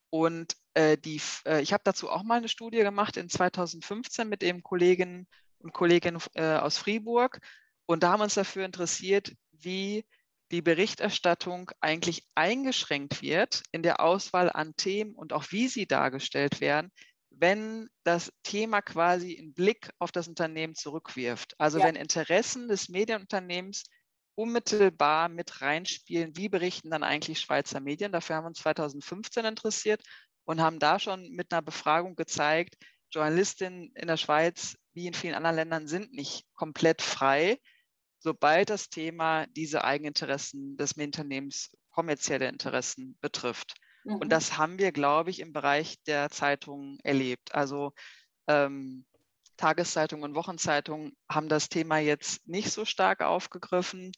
Und äh, die, äh, ich habe dazu auch mal eine Studie gemacht in 2015 mit eben Kolleginnen und Kollegen äh, aus Fribourg. Und da haben wir uns dafür interessiert, wie die Berichterstattung eigentlich eingeschränkt wird in der Auswahl an Themen und auch wie sie dargestellt werden, wenn das Thema quasi einen Blick auf das Unternehmen zurückwirft. Also ja. wenn Interessen des Medienunternehmens unmittelbar mit reinspielen, wie berichten dann eigentlich Schweizer Medien? Dafür haben wir uns 2015 interessiert und haben da schon mit einer Befragung gezeigt, Journalistinnen in der Schweiz wie in vielen anderen Ländern sind nicht komplett frei, sobald das Thema diese Eigeninteressen des Unternehmens, kommerzielle Interessen betrifft. Mhm. Und das haben wir, glaube ich, im Bereich der Zeitungen erlebt. Also ähm, Tageszeitungen und Wochenzeitungen haben das Thema jetzt nicht so stark aufgegriffen.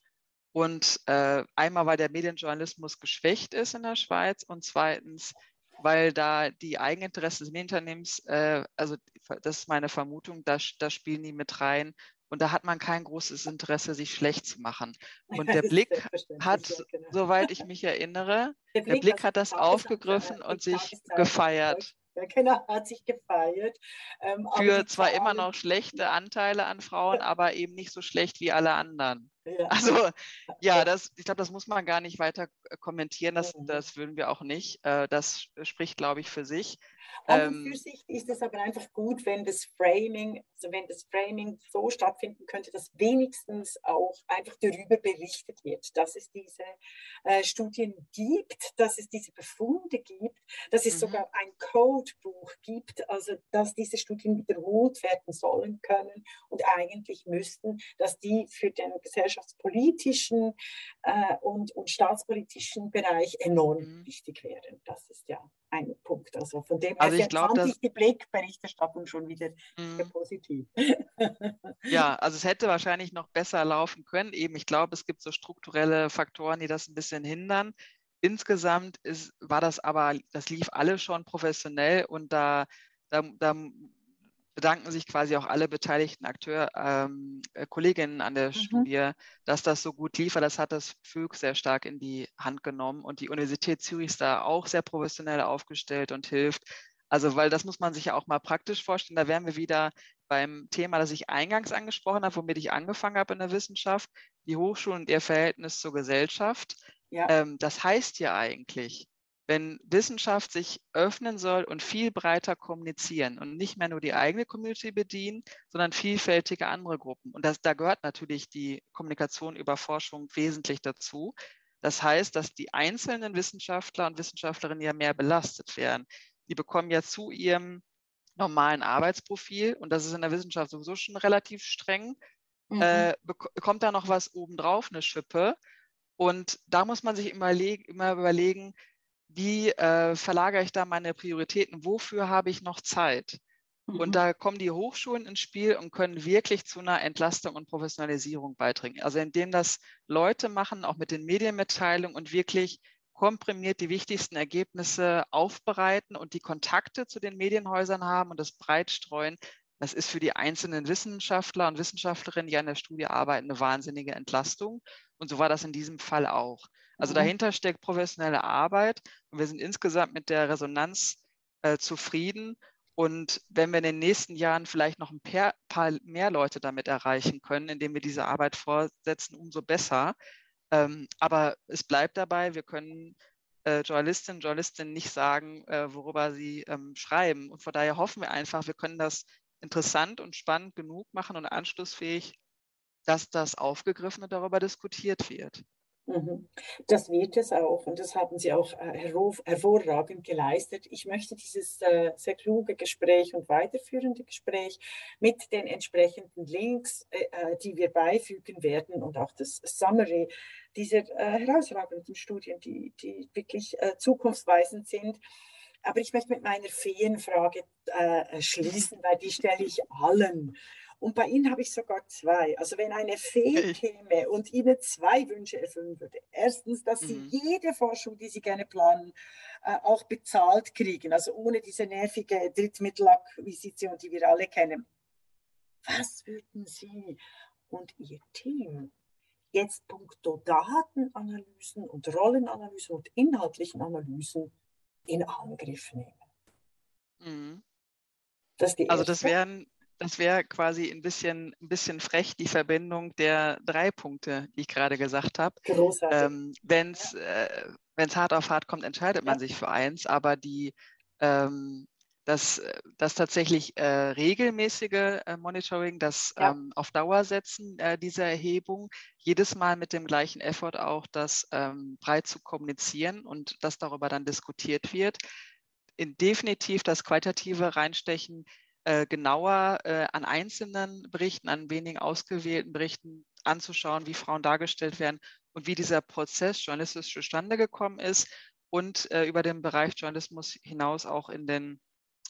Und äh, einmal, weil der Medienjournalismus geschwächt ist in der Schweiz und zweitens, weil da die Eigeninteressen des Medienunternehmens, äh, also das ist meine Vermutung, da, da spielen die mit rein und da hat man kein großes Interesse, sich schlecht zu machen. Und der Blick hat, genau. soweit ich mich erinnere, der Blick, der Blick hat das aufgegriffen und sich gefeiert. Ja, genau, hat sich gefeiert. Ähm, Für zwar immer noch schlechte Anteile an Frauen, aber eben nicht so schlecht wie alle anderen. Ja. Also ja, das, ich glaube, das muss man gar nicht weiter kommentieren. Das, das würden wir auch nicht. Äh, das spricht, glaube ich, für sich. An und ähm, für sich ist es aber einfach gut, wenn das Framing, also wenn das Framing so stattfinden könnte, dass wenigstens auch einfach darüber berichtet wird, dass es diese äh, Studien gibt, dass es diese Befunde gibt, dass es mhm. sogar ein Codebuch gibt, also dass diese Studien wiederholt werden sollen können und eigentlich müssten, dass die für den gesellschaftspolitischen äh, und, und staatspolitischen Bereich enorm mhm. wichtig wären. Das ist ja ein Punkt. Also von dem also ich glaub, fand ich die Blickberichterstattung schon wieder mm. sehr positiv. Ja, also es hätte wahrscheinlich noch besser laufen können. Eben, ich glaube, es gibt so strukturelle Faktoren, die das ein bisschen hindern. Insgesamt ist, war das aber, das lief alle schon professionell und da, da, da bedanken sich quasi auch alle beteiligten Akteur, ähm, äh, Kolleginnen an der mhm. Studie, dass das so gut lief. Das hat das FÜG sehr stark in die Hand genommen und die Universität Zürich ist da auch sehr professionell aufgestellt und hilft. Also, weil das muss man sich ja auch mal praktisch vorstellen. Da wären wir wieder beim Thema, das ich eingangs angesprochen habe, womit ich angefangen habe in der Wissenschaft, die Hochschulen und ihr Verhältnis zur Gesellschaft. Ja. Ähm, das heißt ja eigentlich, wenn Wissenschaft sich öffnen soll und viel breiter kommunizieren und nicht mehr nur die eigene Community bedienen, sondern vielfältige andere Gruppen. Und das, da gehört natürlich die Kommunikation über Forschung wesentlich dazu. Das heißt, dass die einzelnen Wissenschaftler und Wissenschaftlerinnen ja mehr belastet werden. Die bekommen ja zu ihrem normalen Arbeitsprofil, und das ist in der Wissenschaft sowieso schon relativ streng, mhm. äh, bekommt da noch was obendrauf, eine Schippe. Und da muss man sich immer, immer überlegen, wie äh, verlagere ich da meine Prioritäten, wofür habe ich noch Zeit? Mhm. Und da kommen die Hochschulen ins Spiel und können wirklich zu einer Entlastung und Professionalisierung beitragen. Also indem das Leute machen, auch mit den Medienmitteilungen und wirklich komprimiert die wichtigsten Ergebnisse aufbereiten und die Kontakte zu den Medienhäusern haben und das breit streuen. Das ist für die einzelnen Wissenschaftler und Wissenschaftlerinnen, die an der Studie arbeiten, eine wahnsinnige Entlastung. Und so war das in diesem Fall auch. Also mhm. dahinter steckt professionelle Arbeit und wir sind insgesamt mit der Resonanz äh, zufrieden. Und wenn wir in den nächsten Jahren vielleicht noch ein paar, paar, mehr Leute damit erreichen können, indem wir diese Arbeit vorsetzen, umso besser. Ähm, aber es bleibt dabei, wir können äh, Journalistinnen und Journalisten nicht sagen, äh, worüber sie ähm, schreiben. Und von daher hoffen wir einfach, wir können das interessant und spannend genug machen und anschlussfähig, dass das aufgegriffen und darüber diskutiert wird. Mhm. Das wird es auch und das haben Sie auch äh, hervorragend geleistet. Ich möchte dieses äh, sehr kluge Gespräch und weiterführende Gespräch mit den entsprechenden Links, äh, die wir beifügen werden und auch das Summary dieser herausragenden Studien, die, die wirklich zukunftsweisend sind. Aber ich möchte mit meiner Feenfrage schließen, weil die stelle ich allen. Und bei Ihnen habe ich sogar zwei. Also wenn eine Fee käme und Ihnen zwei Wünsche erfüllen würde. Erstens, dass Sie mhm. jede Forschung, die Sie gerne planen, äh, auch bezahlt kriegen. Also ohne diese nervige Drittmittelakquisition, die wir alle kennen. Was würden Sie und Ihr Team jetzt punkto Datenanalysen und Rollenanalysen und inhaltlichen Analysen in Angriff nehmen? Mhm. Das also das wären das wäre quasi ein bisschen, ein bisschen frech, die Verbindung der drei Punkte, die ich gerade gesagt habe. Ähm, Wenn es äh, hart auf hart kommt, entscheidet ja. man sich für eins, aber die, ähm, das, das tatsächlich äh, regelmäßige äh, Monitoring, das ja. ähm, auf Dauer setzen äh, dieser Erhebung, jedes Mal mit dem gleichen Effort auch das ähm, breit zu kommunizieren und dass darüber dann diskutiert wird. In definitiv das qualitative Reinstechen äh, genauer äh, an einzelnen Berichten, an wenigen ausgewählten Berichten anzuschauen, wie Frauen dargestellt werden und wie dieser Prozess journalistisch zustande gekommen ist und äh, über den Bereich Journalismus hinaus auch in, den,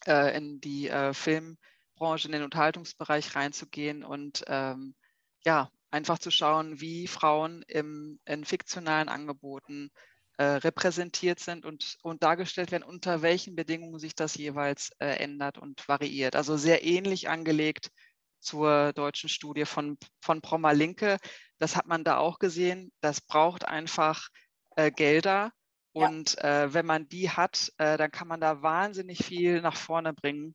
äh, in die äh, Filmbranche, in den Unterhaltungsbereich reinzugehen und ähm, ja, einfach zu schauen, wie Frauen im, in fiktionalen Angeboten äh, repräsentiert sind und, und dargestellt werden, unter welchen Bedingungen sich das jeweils äh, ändert und variiert. Also sehr ähnlich angelegt zur deutschen Studie von, von Prommer Linke. Das hat man da auch gesehen. Das braucht einfach äh, Gelder. Und ja. äh, wenn man die hat, äh, dann kann man da wahnsinnig viel nach vorne bringen.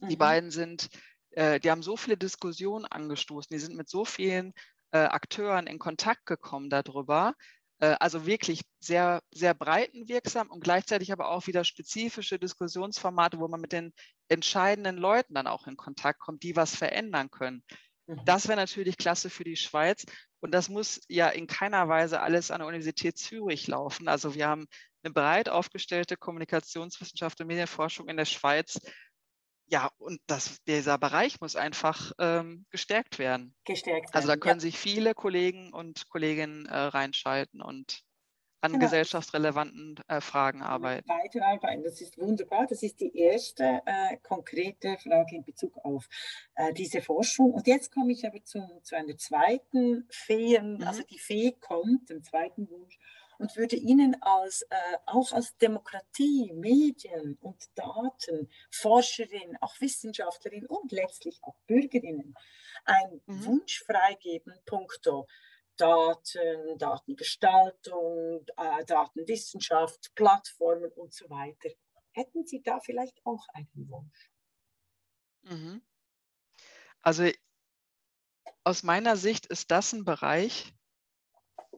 Mhm. Die beiden sind, äh, die haben so viele Diskussionen angestoßen, die sind mit so vielen Akteuren in Kontakt gekommen darüber, also wirklich sehr, sehr breitenwirksam und gleichzeitig aber auch wieder spezifische Diskussionsformate, wo man mit den entscheidenden Leuten dann auch in Kontakt kommt, die was verändern können. Mhm. Das wäre natürlich klasse für die Schweiz. Und das muss ja in keiner Weise alles an der Universität Zürich laufen. Also wir haben eine breit aufgestellte Kommunikationswissenschaft und Medienforschung in der Schweiz, ja, und das, dieser Bereich muss einfach ähm, gestärkt werden. Gestärkt werden. Also da können ja. sich viele Kollegen und Kolleginnen äh, reinschalten und an genau. gesellschaftsrelevanten äh, Fragen arbeiten. Weiterarbeiten, das ist wunderbar. Das ist die erste äh, konkrete Frage in Bezug auf äh, diese Forschung. Und jetzt komme ich aber zu, zu einer zweiten Feen, mhm. also die Fee kommt, dem zweiten Wunsch und würde Ihnen als, äh, auch als Demokratie, Medien und Datenforscherin, auch Wissenschaftlerin und letztlich auch Bürgerinnen einen mhm. Wunsch freigeben, punkto Daten, Datengestaltung, äh, Datenwissenschaft, Plattformen und so weiter. Hätten Sie da vielleicht auch einen Wunsch? Mhm. Also aus meiner Sicht ist das ein Bereich,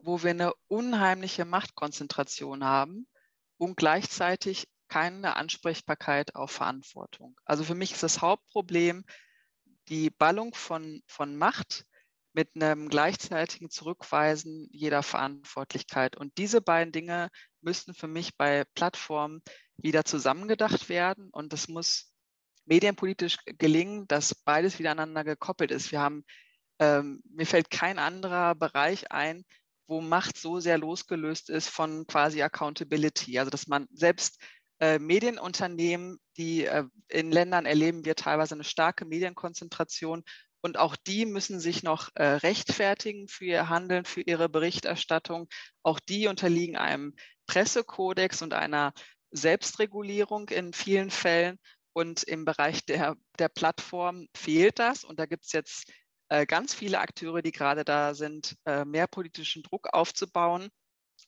wo wir eine unheimliche Machtkonzentration haben und gleichzeitig keine Ansprechbarkeit auf Verantwortung. Also für mich ist das Hauptproblem die Ballung von, von Macht mit einem gleichzeitigen Zurückweisen jeder Verantwortlichkeit. Und diese beiden Dinge müssten für mich bei Plattformen wieder zusammengedacht werden. Und es muss medienpolitisch gelingen, dass beides wieder aneinander gekoppelt ist. Wir haben, ähm, mir fällt kein anderer Bereich ein, wo Macht so sehr losgelöst ist von quasi Accountability. Also dass man selbst äh, Medienunternehmen, die äh, in Ländern erleben wir teilweise eine starke Medienkonzentration und auch die müssen sich noch äh, rechtfertigen für ihr Handeln, für ihre Berichterstattung. Auch die unterliegen einem Pressekodex und einer Selbstregulierung in vielen Fällen. Und im Bereich der, der Plattform fehlt das. Und da gibt es jetzt äh, ganz viele Akteure, die gerade da sind, äh, mehr politischen Druck aufzubauen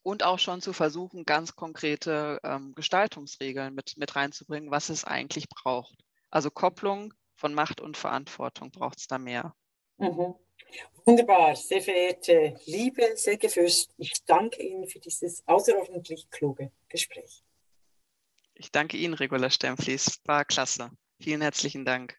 und auch schon zu versuchen, ganz konkrete ähm, Gestaltungsregeln mit, mit reinzubringen, was es eigentlich braucht. Also Kopplung von Macht und Verantwortung braucht es da mehr. Mhm. Wunderbar, sehr verehrte liebe Silke Fürst, ich danke Ihnen für dieses außerordentlich kluge Gespräch. Ich danke Ihnen, Regula Sternflies. War klasse. Vielen herzlichen Dank.